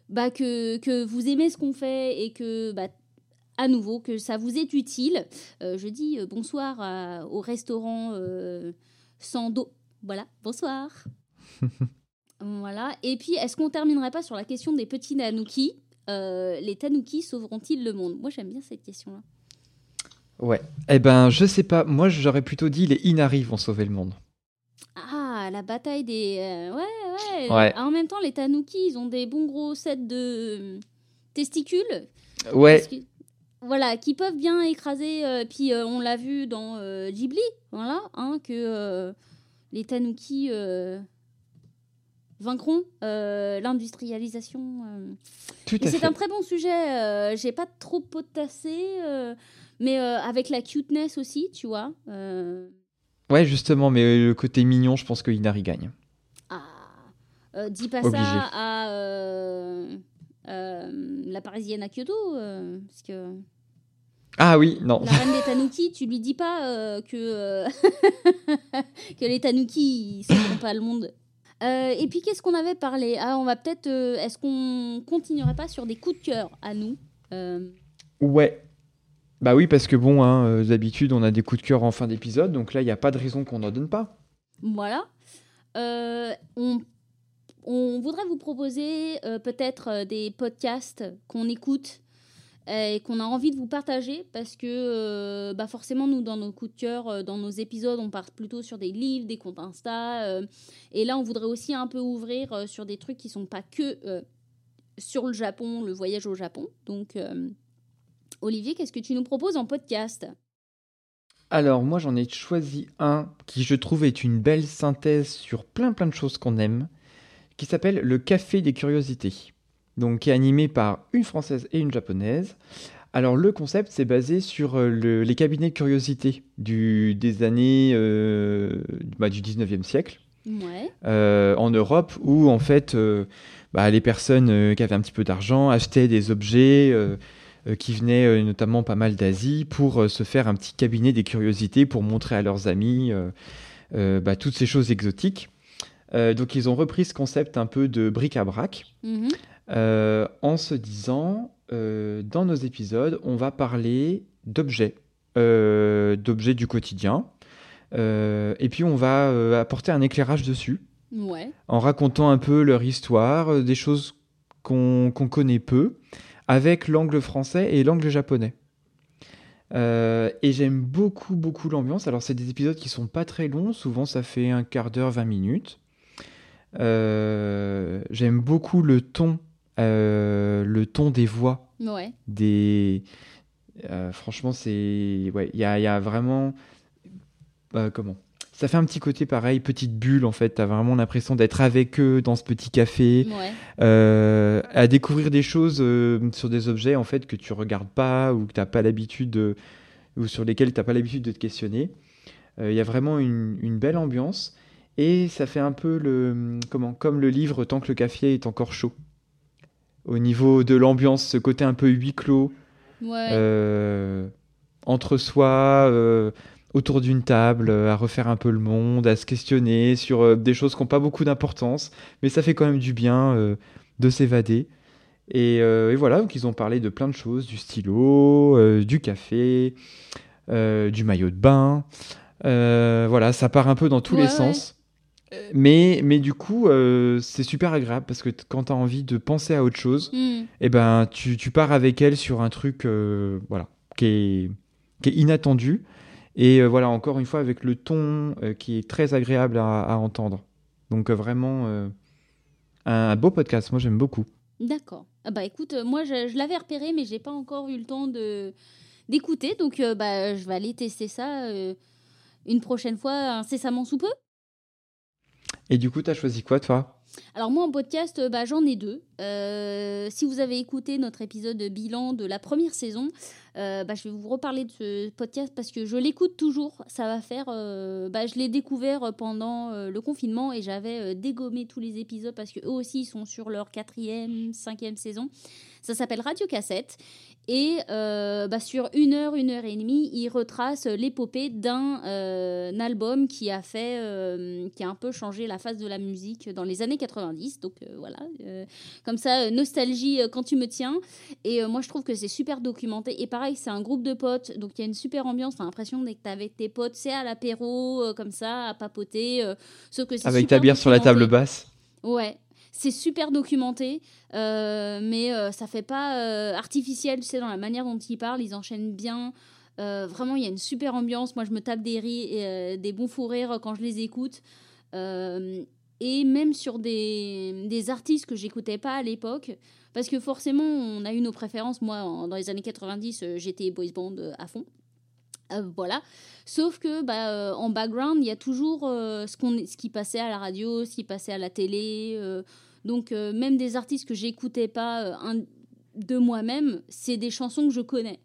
Speaker 1: bah, que, que vous aimez ce qu'on fait et que... Bah, à nouveau, que ça vous est utile. je dis bonsoir au restaurant sans dos. Voilà, bonsoir. voilà. Et puis, est-ce qu'on terminerait pas sur la question des petits nanuki euh, les Tanuki sauveront-ils le monde? Moi, j'aime bien cette question-là.
Speaker 2: Ouais. Eh ben, je sais pas. Moi, j'aurais plutôt dit les Inari vont sauver le monde.
Speaker 1: Ah, la bataille des. Euh, ouais, ouais, En même temps, les Tanuki, ils ont des bons gros sets de euh, testicules.
Speaker 2: Ouais.
Speaker 1: voilà, qui peuvent bien écraser. puis on l'a vu dans Ghibli, voilà, hein, que les Tanuki vaincront euh, l'industrialisation. Euh. C'est un très bon sujet. Euh, j'ai pas trop potassé, mais avec la cuteness aussi, tu vois.
Speaker 2: Ouais, justement, mais le côté mignon, je pense que Inari gagne.
Speaker 1: Ah, dis pas ça à la parisienne à Kyoto, parce que.
Speaker 2: Ah oui, non.
Speaker 1: La reine des Tanuki, tu lui dis pas que, que les Tanuki, ils ne pas le monde. Euh, et puis, qu'est-ce qu'on avait parlé? Ah, on va peut-être. Euh, est-ce qu'on continuerait pas sur des coups de cœur à nous euh?
Speaker 2: Ouais. Bah oui, parce que bon, hein, d'habitude, on a des coups de cœur en fin d'épisode, donc là, il n'y a pas de raison qu'on n'en donne pas.
Speaker 1: Voilà. on, on, voudrait vous proposer peut-être des podcasts qu'on écoute et qu'on a envie de vous partager parce que euh, bah forcément nous dans nos coups de cœur euh, dans nos épisodes on part plutôt sur des livres des comptes Insta euh, et là on voudrait aussi un peu ouvrir sur des trucs qui sont pas que sur le Japon le voyage au Japon donc Olivier qu'est-ce que tu nous proposes en podcast?
Speaker 2: Alors moi j'en ai choisi un qui je trouve est une belle synthèse sur plein plein de choses qu'on aime qui s'appelle le café des curiosités donc qui est animé par une française et une japonaise. Alors le concept, c'est basé sur euh, les cabinets de curiosité du, des années euh, bah, du 19e siècle. Euh, en Europe, où en fait bah, les personnes qui avaient un petit peu d'argent achetaient des objets qui venaient notamment pas mal d'Asie pour se faire un petit cabinet des curiosités pour montrer à leurs amis bah, toutes ces choses exotiques. donc ils ont repris ce concept un peu de bric-à-brac. Mhm. en se disant, dans nos épisodes, on va parler d'objets, d'objets du quotidien. et puis on va apporter un éclairage dessus. En racontant un peu leur histoire, des choses qu'on connaît peu, avec l'angle français et l'angle japonais. Euh, et j'aime beaucoup, beaucoup l'ambiance. Alors, c'est des épisodes qui sont pas très longs. Souvent, ça fait un quart d'heure, 20 minutes. Euh, j'aime beaucoup le ton, euh, le ton des voix.
Speaker 1: Ouais.
Speaker 2: Des, franchement, c'est, ouais, il y a, y a, vraiment, comment? Ça fait un petit côté pareil, petite bulle en fait. Tu as vraiment l'impression d'être avec eux dans ce petit café, euh, à découvrir des choses euh, sur des objets en fait que tu regardes pas ou que t'as pas l'habitude ou sur lesquels tu n'as pas l'habitude de te questionner. Euh, il y a vraiment une, belle ambiance et ça fait un peu le comment comme le livre tant que le café est encore chaud. Au niveau de l'ambiance, ce côté un peu huis clos, entre soi autour d'une table, euh, à refaire un peu le monde, à se questionner sur euh, des choses qui n'ont pas beaucoup d'importance, mais ça fait quand même du bien euh, de s'évader. Et, voilà, donc ils ont parlé de plein de choses, du stylo, du café, du maillot de bain. voilà, ça part un peu dans tous les sens. Mais, mais du coup, c'est super agréable parce que quand tu as envie de penser à autre chose, hmm. et eh ben, tu, tu, pars avec elle sur un truc voilà, qui, est, qui est inattendu. Et euh, voilà, encore une fois, avec le ton euh, qui est très agréable à, entendre. Donc euh, vraiment, un, beau podcast, moi j'aime beaucoup.
Speaker 1: D'accord. Ah bah écoute, moi je, l'avais repéré, mais j'ai pas encore eu le temps de d'écouter, donc bah, je vais aller tester ça une prochaine fois, incessamment sous peu.
Speaker 2: Et du coup, tu as choisi quoi, toi?
Speaker 1: Alors moi en podcast, bah, j'en ai deux. si vous avez écouté notre épisode bilan de la première saison, euh, bah, je vais vous reparler de ce podcast parce que je l'écoute toujours. Ça va faire. Euh, bah, je l'ai découvert pendant euh, le confinement et j'avais dégommé tous les épisodes parce qu'eux aussi ils sont sur leur quatrième, cinquième saison. Ça s'appelle Radio Cassette. Et bah, sur une heure, une heure et demie, il retrace l'épopée d'un album qui a fait, qui a un peu changé la face de la musique dans les années 90. Donc voilà, comme ça, nostalgie quand tu me tiens. Et moi, je trouve que c'est super documenté. Et pareil, c'est un groupe de potes, donc il y a une super ambiance. T'as l'impression d'être avec tes potes, c'est à l'apéro, euh, comme ça, à papoter. Euh,
Speaker 2: que avec ta bière sur la table basse.
Speaker 1: Ouais, c'est super documenté, euh, mais ça fait pas artificiel, tu sais, dans la manière dont ils parlent, ils enchaînent bien. vraiment, il y a une super ambiance. Moi, je me tape des, rires, des bons fous rires quand je les écoute. et même sur des, des artistes que j'écoutais pas à l'époque, parce que forcément, on a eu nos préférences. Moi, dans les années 90, euh, j'étais boys band euh, à fond. Euh, voilà. Sauf que bah, en background, il y a toujours ce, qu'on, ce qui passait à la radio, ce qui passait à la télé. donc même des artistes que j'écoutais pas de moi-même, c'est des chansons que je connais.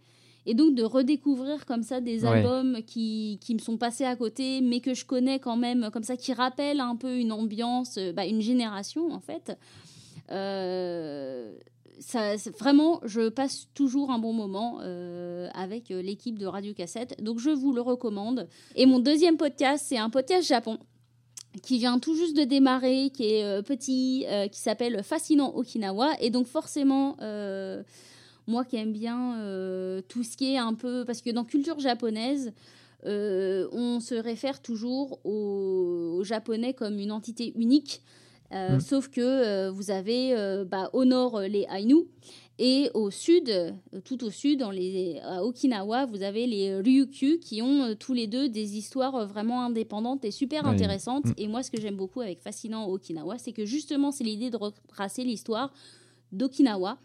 Speaker 1: Et donc de redécouvrir comme ça des albums qui, qui, me sont passés à côté, mais que je connais quand même, comme ça, qui rappellent un peu une ambiance, bah, une génération en fait. Euh, vraiment, je passe toujours un bon moment euh, avec euh, l'équipe de Radio Cassette. Donc, je vous le recommande. Et mon deuxième podcast, c'est un podcast Japon qui vient tout juste de démarrer, qui est petit, qui s'appelle Fascinant Okinawa. Et donc, forcément, moi qui aime bien tout ce qui est un peu. Parce que dans culture japonaise, on se réfère toujours aux Japonais comme une entité unique. Euh, mm. Sauf que euh, vous avez euh, bah, au nord les Ainu et au sud, tout au sud, dans les, à Okinawa, vous avez les Ryukyu qui ont tous les deux des histoires vraiment indépendantes et super intéressantes. Mm. Et moi, ce que j'aime beaucoup avec Fascinant Okinawa, c'est que justement, c'est l'idée de retracer l'histoire d'Okinawa.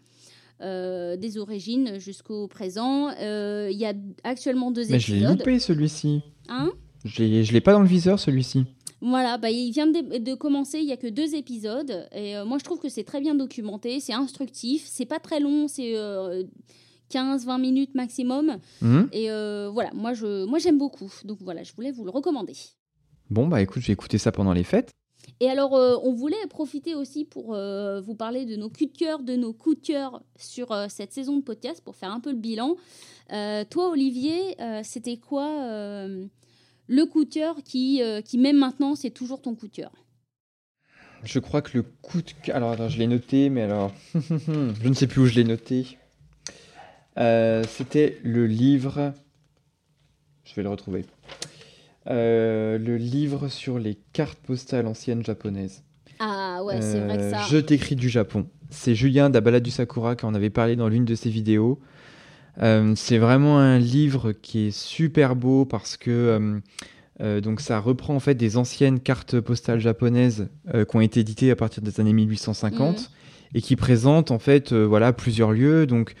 Speaker 1: des origines jusqu'au présent. Il y a actuellement deux épisodes. Mais
Speaker 2: je l'ai loupé celui-ci.
Speaker 1: Hein?
Speaker 2: Je ne l'ai pas dans le viseur celui-ci.
Speaker 1: Voilà, bah, il vient de, commencer, il n'y a que deux épisodes. Et euh, moi, je trouve que c'est très bien documenté, c'est instructif, c'est pas très long, c'est 15-20 euh, minutes maximum. Mhm. Et euh, voilà, moi, je, moi, j'aime beaucoup. Donc voilà, je voulais vous le recommander.
Speaker 2: Bon, bah écoute, je vais écouter ça pendant les fêtes.
Speaker 1: Et alors, on voulait profiter aussi pour vous parler de nos coups de cœur, de nos coups de cœur sur cette saison de podcast pour faire un peu le bilan. toi, Olivier, c'était quoi le coup de cœur qui, euh, qui même maintenant, c'est toujours ton coup de cœur
Speaker 2: je crois que le coup de cœur. Alors, attends, je l'ai noté, mais alors. je ne sais plus où je l'ai noté. Euh, c'était le livre. Je vais le retrouver. Euh, le livre sur les cartes postales anciennes japonaises.
Speaker 1: Ah ouais, c'est vrai que
Speaker 2: Euh,
Speaker 1: ça.
Speaker 2: Je t'écris du Japon. C'est Julien d'Abala du Sakura qui en avait parlé dans l'une de ses vidéos. Euh, c'est vraiment un livre qui est super beau parce que euh, euh, donc ça reprend en fait des anciennes cartes postales japonaises qui ont été éditées à partir des années 1850
Speaker 1: Mhm.
Speaker 2: et qui présentent en fait voilà plusieurs lieux. Donc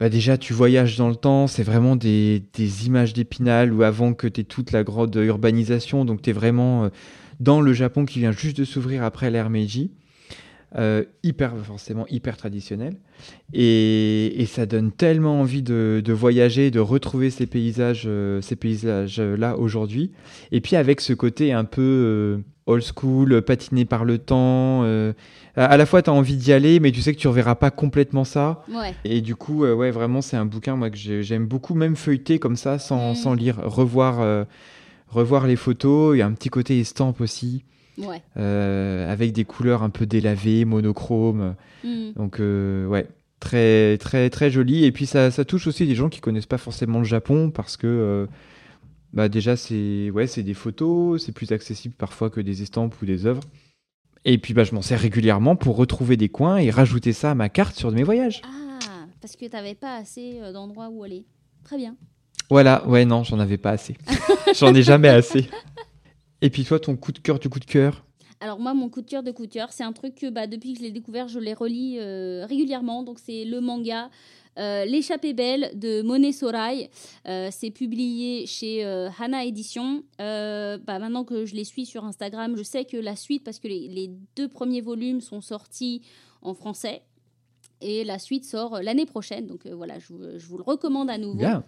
Speaker 2: bah, déjà tu voyages dans le temps, c'est vraiment des, des images d'épinal ou avant que tu aies toute la grande urbanisation, donc tu es vraiment dans le Japon qui vient juste de s'ouvrir après l'ère Meiji. Euh, hyper forcément hyper traditionnel et, et ça donne tellement envie de, de voyager de retrouver ces paysages euh, ces paysages là aujourd'hui et puis avec ce côté un peu euh, old school patiné par le temps euh, à à la fois tu as envie d'y aller mais tu sais que tu reverras pas complètement ça
Speaker 1: Ouais.
Speaker 2: et du coup, euh, ouais, vraiment, c'est un bouquin moi, que j'ai- j'aime beaucoup, même feuilleter comme ça, sans,
Speaker 1: Mm.
Speaker 2: sans lire, revoir, euh, revoir les photos. Il y a un petit côté estampe aussi,
Speaker 1: Ouais.
Speaker 2: euh, avec des couleurs un peu délavées, monochromes.
Speaker 1: Mm.
Speaker 2: Donc, euh, ouais, très, très, très joli. Et puis, ça, ça touche aussi des gens qui connaissent pas forcément le Japon, parce que, euh, bah, déjà, c'est ouais, des photos, c'est plus accessible parfois que des estampes ou des œuvres. Et puis, bah, je m'en sers régulièrement pour retrouver des coins et rajouter ça à ma carte sur mes voyages.
Speaker 1: Ah, parce que t'avais pas assez euh, d'endroits où aller. Très bien.
Speaker 2: Voilà, ouais, non, j'en avais pas assez. j'en ai jamais assez. Et puis toi, ton coup de cœur du coup de cœur
Speaker 1: Alors moi, mon coup de cœur de coup de cœur, c'est un truc que bah, depuis que je l'ai découvert, je les relis euh, régulièrement. Donc c'est le manga euh, L'échappée belle de Monet Sorai. Euh, c'est publié chez euh, Hana Édition. Bah, maintenant que je les suis sur Instagram, je sais que la suite, parce que les, les deux premiers volumes sont sortis en français. Et la suite sort l'année prochaine. Donc voilà, je, je vous le recommande à nouveau.
Speaker 2: Bien.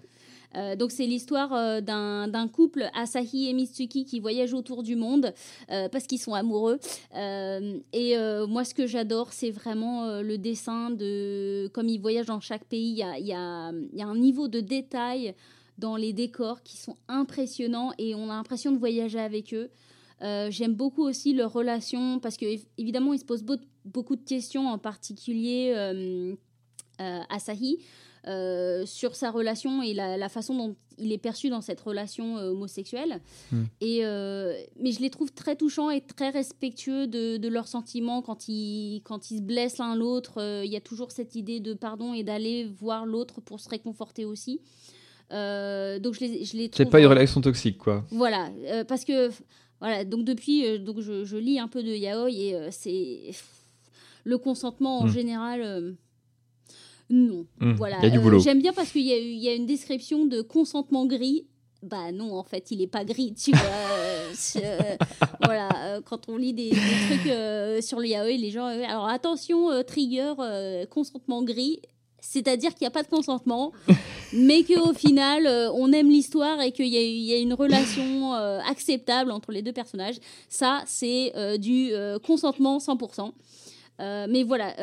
Speaker 1: Euh, donc c'est l'histoire euh, d'un couple, Asahi et Mitsuki, qui voyagent autour du monde euh, parce qu'ils sont amoureux. Et moi, ce que j'adore, c'est vraiment le dessin de... Comme ils voyagent dans chaque pays, il y a, un niveau de détail dans les décors qui sont impressionnants et on a l'impression de voyager avec eux. J'aime beaucoup aussi leur relation parce que év- évidemment ils se posent beau- beaucoup de questions, en particulier Asahi euh, sur sa relation et la, la façon dont il est perçu dans cette relation euh, homosexuelle.
Speaker 2: Mm.
Speaker 1: Et, euh, mais je les trouve très touchants et très respectueux de, de leurs sentiments quand ils, quand ils se blessent l'un l'autre. euh, Il y a toujours cette idée de pardon et d'aller voir l'autre pour se réconforter aussi. Euh, donc je les, je les
Speaker 2: C'est
Speaker 1: trouve-
Speaker 2: pas une relation toxique, quoi.
Speaker 1: voilà, euh, parce que voilà, donc depuis, euh, donc je, je lis un peu de yaoi et euh, c'est le consentement en
Speaker 2: Mm.
Speaker 1: général. Non,
Speaker 2: Mm.
Speaker 1: voilà.
Speaker 2: Il y a du
Speaker 1: Euh,
Speaker 2: boulot.
Speaker 1: J'aime bien parce qu'il y, a y une description de consentement gris. Bah non, en fait, il est pas gris, tu vois. euh, euh, voilà, euh, quand on lit des, des trucs sur le yaoi, les gens. alors attention, trigger, consentement gris. C'est-à-dire qu'il n'y a pas de consentement, mais qu'au final, euh, on aime l'histoire et qu'il y, a- il y a une relation euh, acceptable entre les deux personnages. Ça, c'est euh, du consentement 100%. Euh, mais voilà,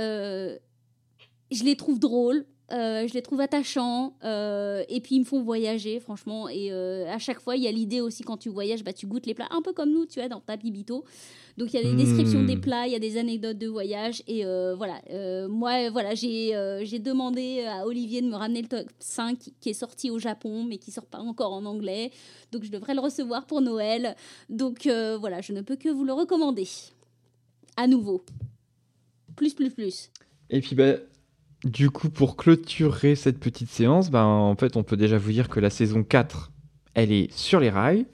Speaker 1: je les trouve drôles, euh, je les trouve attachants, euh, et puis ils me font voyager, franchement. Et euh, à chaque fois, il y a l'idée aussi, quand tu voyages, bah, tu goûtes les plats, un peu comme nous, tu vois, dans ta bibito. Donc il y a des
Speaker 2: Mm.
Speaker 1: descriptions des plats, il y a des anecdotes de voyage. Et voilà, moi, voilà, j'ai demandé à Olivier de me ramener le top 5 qui, est sorti au Japon, mais qui sort pas encore en anglais. Donc je devrais le recevoir pour Noël. Donc voilà, je ne peux que vous le recommander. À nouveau. Plus, plus, plus.
Speaker 2: Et puis, bah, du coup, pour clôturer cette petite séance, ben, en fait, on peut déjà vous dire que la saison 4, elle est sur les rails.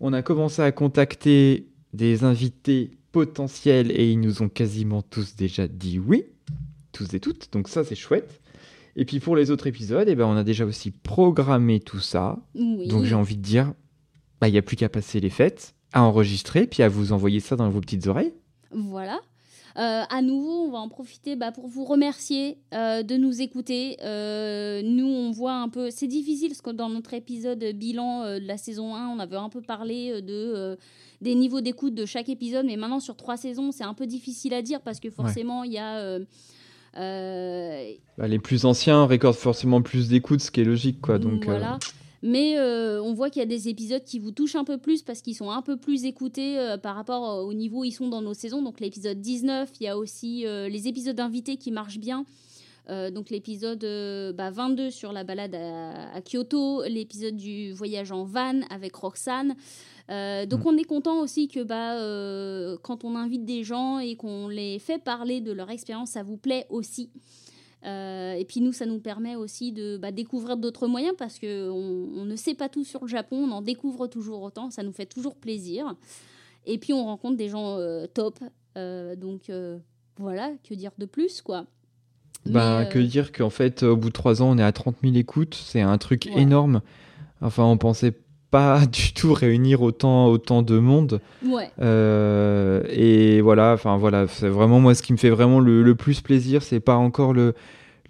Speaker 2: On a commencé à contacter des invités potentiels et ils nous ont quasiment tous déjà dit oui, tous et toutes. Donc ça, c'est chouette. Et puis pour les autres épisodes, eh ben, on a déjà aussi programmé tout ça.
Speaker 1: Oui.
Speaker 2: Donc j'ai envie de dire, bah, il n'y a plus qu'à passer les fêtes, à enregistrer, puis à vous envoyer ça dans vos petites oreilles.
Speaker 1: Voilà. Euh, à nouveau, on va en profiter bah, pour vous remercier euh, de nous écouter. Euh, nous, on voit un peu. C'est difficile parce que dans notre épisode bilan de la saison 1, on avait un peu parlé de, des niveaux d'écoute de chaque épisode. Mais maintenant, sur trois saisons, c'est un peu difficile à dire parce que forcément, il y a. euh,
Speaker 2: Bah, les plus anciens récordent forcément plus d'écoutes, ce qui est logique, quoi. Donc, euh,
Speaker 1: Mais on voit qu'il y a des épisodes qui vous touchent un peu plus parce qu'ils sont un peu plus écoutés par rapport au niveau où ils sont dans nos saisons. Donc l'épisode 19, il y a aussi les épisodes invités qui marchent bien. donc l'épisode 22 bah, sur la balade à, à Kyoto, l'épisode du voyage en van avec Roxane. Euh, donc mm. on est content aussi que bah, euh, quand on invite des gens et qu'on les fait parler de leur expérience, ça vous plaît aussi. Euh, et puis nous, ça nous permet aussi de bah, découvrir d'autres moyens parce qu'on on ne sait pas tout sur le Japon, on en découvre toujours autant, ça nous fait toujours plaisir. Et puis on rencontre des gens top. donc voilà, que dire de plus quoi.
Speaker 2: Bah, que dire qu'en fait, au bout de trois ans, on est à 30 000 écoutes, c'est un truc énorme. Enfin, on pensait pas du tout réunir autant, autant de monde.
Speaker 1: Ouais.
Speaker 2: Euh, et voilà, enfin voilà, c'est vraiment moi ce qui me fait vraiment le, plus plaisir, c'est pas encore le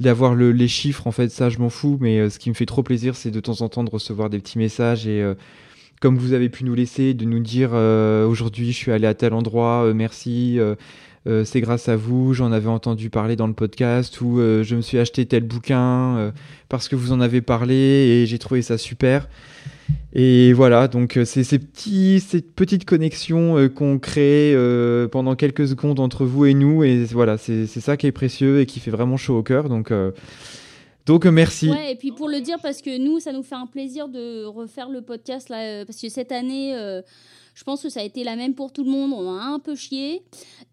Speaker 2: d'avoir le, les chiffres en fait, ça je m'en fous, mais euh, ce qui me fait trop plaisir, c'est de temps en temps de recevoir des petits messages et euh, comme vous avez pu nous laisser, de nous dire aujourd'hui je suis allé à tel endroit, merci. c'est grâce à vous, j'en avais entendu parler dans le podcast ou je me suis acheté tel bouquin parce que vous en avez parlé et j'ai trouvé ça super. Et voilà, donc euh, c'est ces, petits, ces petites connexions euh, qu'on crée euh, pendant quelques secondes entre vous et nous. Et voilà, c'est ça qui est précieux et qui fait vraiment chaud au cœur. Donc, donc merci.
Speaker 1: Et puis pour le dire, parce que nous, ça nous fait un plaisir de refaire le podcast, là, parce que cette année je pense que ça a été la même pour tout le monde. On a un peu chié.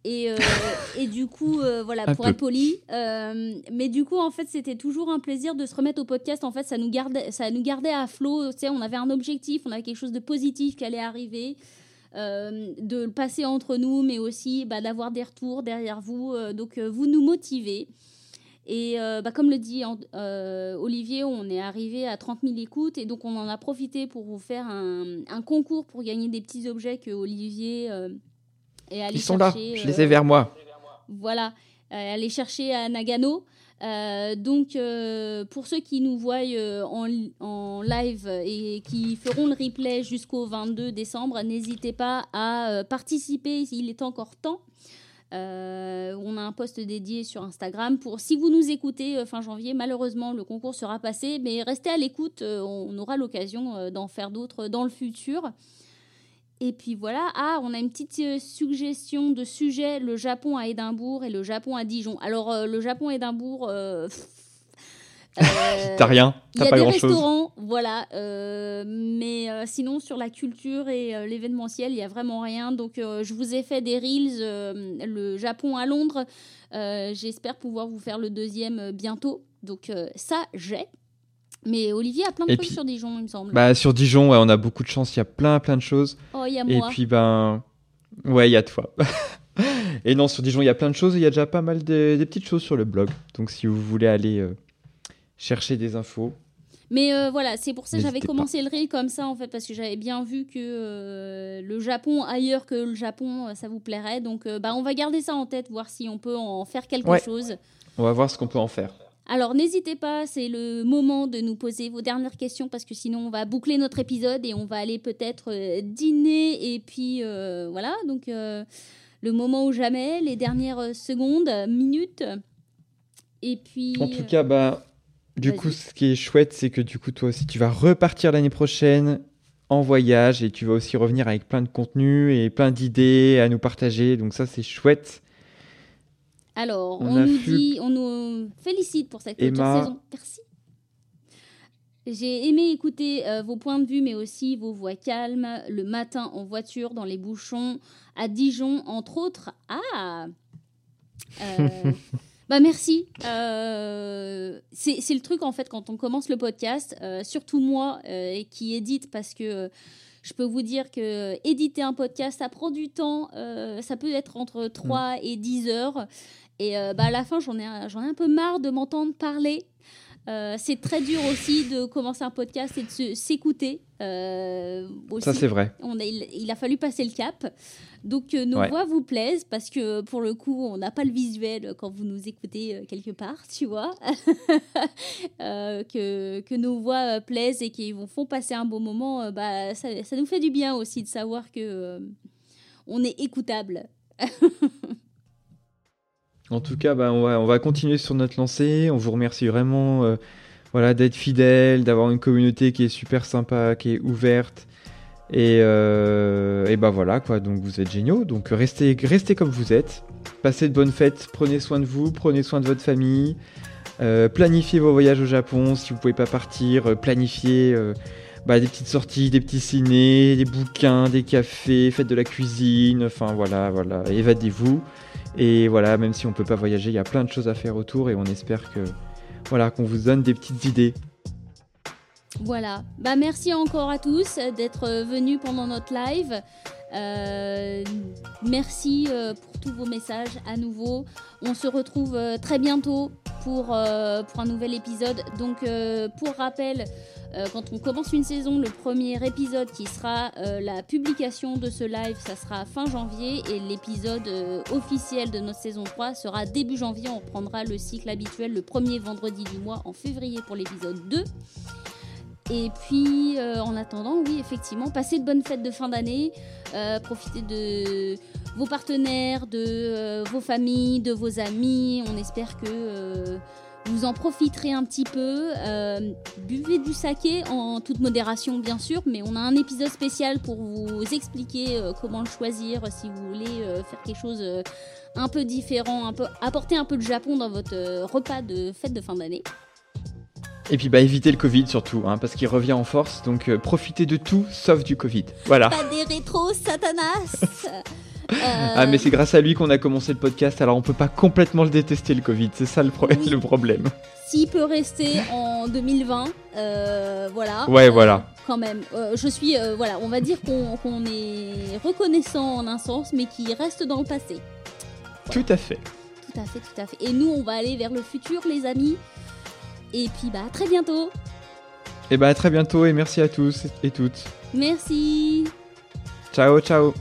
Speaker 1: Et, euh, et du coup, euh, voilà, pour être poli. Euh, mais du coup, en fait, c'était toujours un plaisir de se remettre au podcast. En fait, ça nous gardait, ça nous gardait à flot. Tu sais, on avait un objectif, on avait quelque chose de positif qui allait arriver. de le passer entre nous, mais aussi bah, d'avoir des retours derrière vous. donc, vous nous motivez. Et euh, bah, comme le dit euh, Olivier, on est arrivé à 30 000 écoutes et donc on en a profité pour vous faire un, concours pour gagner des petits objets que Olivier euh, est allé
Speaker 2: Ils sont là, je les ai vers moi.
Speaker 1: Voilà, aller chercher à Nagano. donc, pour ceux qui nous voient en, en, live et qui feront le replay jusqu'au 22 décembre, n'hésitez pas à participer, il est encore temps. Euh, on a un post dédié sur Instagram pour si vous nous écoutez euh, fin janvier. Malheureusement, le concours sera passé, mais restez à l'écoute. Euh, on aura l'occasion d'en faire d'autres dans le futur. Et puis voilà. Ah, on a une petite suggestion de sujet le Japon à Édimbourg et le Japon à Dijon. Alors, le Japon à Édimbourg.
Speaker 2: T'as rien,
Speaker 1: t'as pas grand chose. Il y a des restaurants, voilà. Euh, mais euh, sinon, sur la culture et l'événementiel, il y a vraiment rien. Donc, je vous ai fait des reels, le Japon à Londres. J'espère pouvoir vous faire le deuxième bientôt. Donc, ça, j'ai. Mais Olivier a plein de trucs sur Dijon, il me semble.
Speaker 2: Bah, sur Dijon, ouais, on a beaucoup de chance. Il y a plein, plein de choses.
Speaker 1: Oh, il y a moi.
Speaker 2: Et puis, ben. Ouais, il y a toi. et non, sur Dijon, il y a plein de choses. Il y a déjà pas mal de, des petites choses sur le blog. Donc, si vous voulez aller chercher des infos.
Speaker 1: Mais euh, voilà, c'est pour ça que j'avais commencé le reel comme ça en fait, parce que j'avais bien vu que euh, le Japon ailleurs que le Japon, euh, ça vous plairait. Donc bah, on va garder ça en tête, voir si on peut en faire quelque chose.
Speaker 2: On va voir ce qu'on peut en faire.
Speaker 1: Alors n'hésitez pas, c'est le moment de nous poser vos dernières questions parce que sinon on va boucler notre épisode et on va aller peut-être dîner et puis voilà, donc le moment ou jamais, les dernières secondes, minutes. Et puis...
Speaker 2: En tout cas, bah, du coup, ce qui est chouette, c'est que du coup, toi aussi, tu vas repartir l'année prochaine en voyage et tu vas aussi revenir avec plein de contenu et plein d'idées à nous partager. Donc ça, c'est chouette.
Speaker 1: Alors, on, nous dit, on nous félicite pour cette saison. Merci. J'ai aimé écouter euh, vos points de vue, mais aussi vos voix calmes le matin en voiture, dans les bouchons, à Dijon, entre autres. Ah euh, Bah merci. Euh, c'est le truc en fait quand on commence le podcast, euh, surtout moi euh, qui édite parce que je peux vous dire que éditer un podcast ça prend du temps, ça peut être entre 3 mm. et 10 heures et bah, à la fin j'en ai, ai un peu marre de m'entendre parler. C'est très dur aussi de commencer un podcast et de s'écouter.
Speaker 2: ça c'est vrai.
Speaker 1: On a, il, a fallu passer le cap. Donc euh, nos voix vous plaisent parce que pour le coup, on n'a pas le visuel quand vous nous écoutez euh, quelque part, tu vois. Euh, que, que, nos voix plaisent et qu'ils vous font passer un bon moment, bah, ça, ça, nous fait du bien aussi de savoir que on est écoutable.
Speaker 2: en tout cas, bah, on, va, on va continuer sur notre lancée. On vous remercie vraiment voilà, d'être fidèle, d'avoir une communauté qui est super sympa, qui est ouverte. Et, euh, et bah voilà quoi, donc vous êtes géniaux, donc restez, restez comme vous êtes, passez de bonnes fêtes, prenez soin de vous, prenez soin de votre famille, euh, planifiez vos voyages au Japon si vous pouvez pas partir, euh, planifiez bah, des petites sorties, des petits ciné, des bouquins, des cafés, faites de la cuisine, enfin voilà, voilà, évadez-vous. Et voilà, même si on peut pas voyager, il y a plein de choses à faire autour et on espère que voilà, qu'on vous donne des petites idées.
Speaker 1: Voilà. Bah merci encore à tous d'être venus pendant notre live. Euh, merci euh, pour tous vos messages à nouveau. On se retrouve euh, très bientôt pour un nouvel épisode. Donc pour rappel, quand on commence une saison, le premier épisode qui sera la publication de ce live, ça sera fin janvier et l'épisode officiel de notre saison 3 sera début janvier. On reprendra le cycle habituel le premier vendredi du mois en février pour l'épisode 2. Et puis, euh, en attendant, oui, effectivement, passez de bonnes fêtes de fin d'année, euh, profitez de vos partenaires, de euh, vos familles, de vos amis. On espère que vous en profiterez un petit peu. buvez du saké en toute modération, bien sûr, mais on a un épisode spécial pour vous expliquer comment le choisir si vous voulez faire quelque chose un peu différent, un peu, apporter un peu de Japon dans votre repas de fête de fin d'année.
Speaker 2: Et puis bah évitez le Covid surtout, hein, parce qu'il revient en force, donc euh, profitez de tout sauf du Covid. Voilà.
Speaker 1: Pas des rétros, Satanas
Speaker 2: Ah mais c'est grâce à lui qu'on a commencé le podcast, alors on peut pas complètement le détester le Covid, c'est ça le, le problème.
Speaker 1: S'il peut rester en 2020, euh, voilà.
Speaker 2: Ouais euh, voilà.
Speaker 1: Quand même, je suis, voilà, on va dire qu'on est reconnaissant en un sens, mais qui reste dans le passé.
Speaker 2: Tout à fait.
Speaker 1: Tout à fait, tout à fait. Et nous, on va aller vers le futur, les amis. Et puis bah à très bientôt.
Speaker 2: Et bah à très bientôt et merci à tous et toutes.
Speaker 1: Merci.
Speaker 2: Ciao ciao.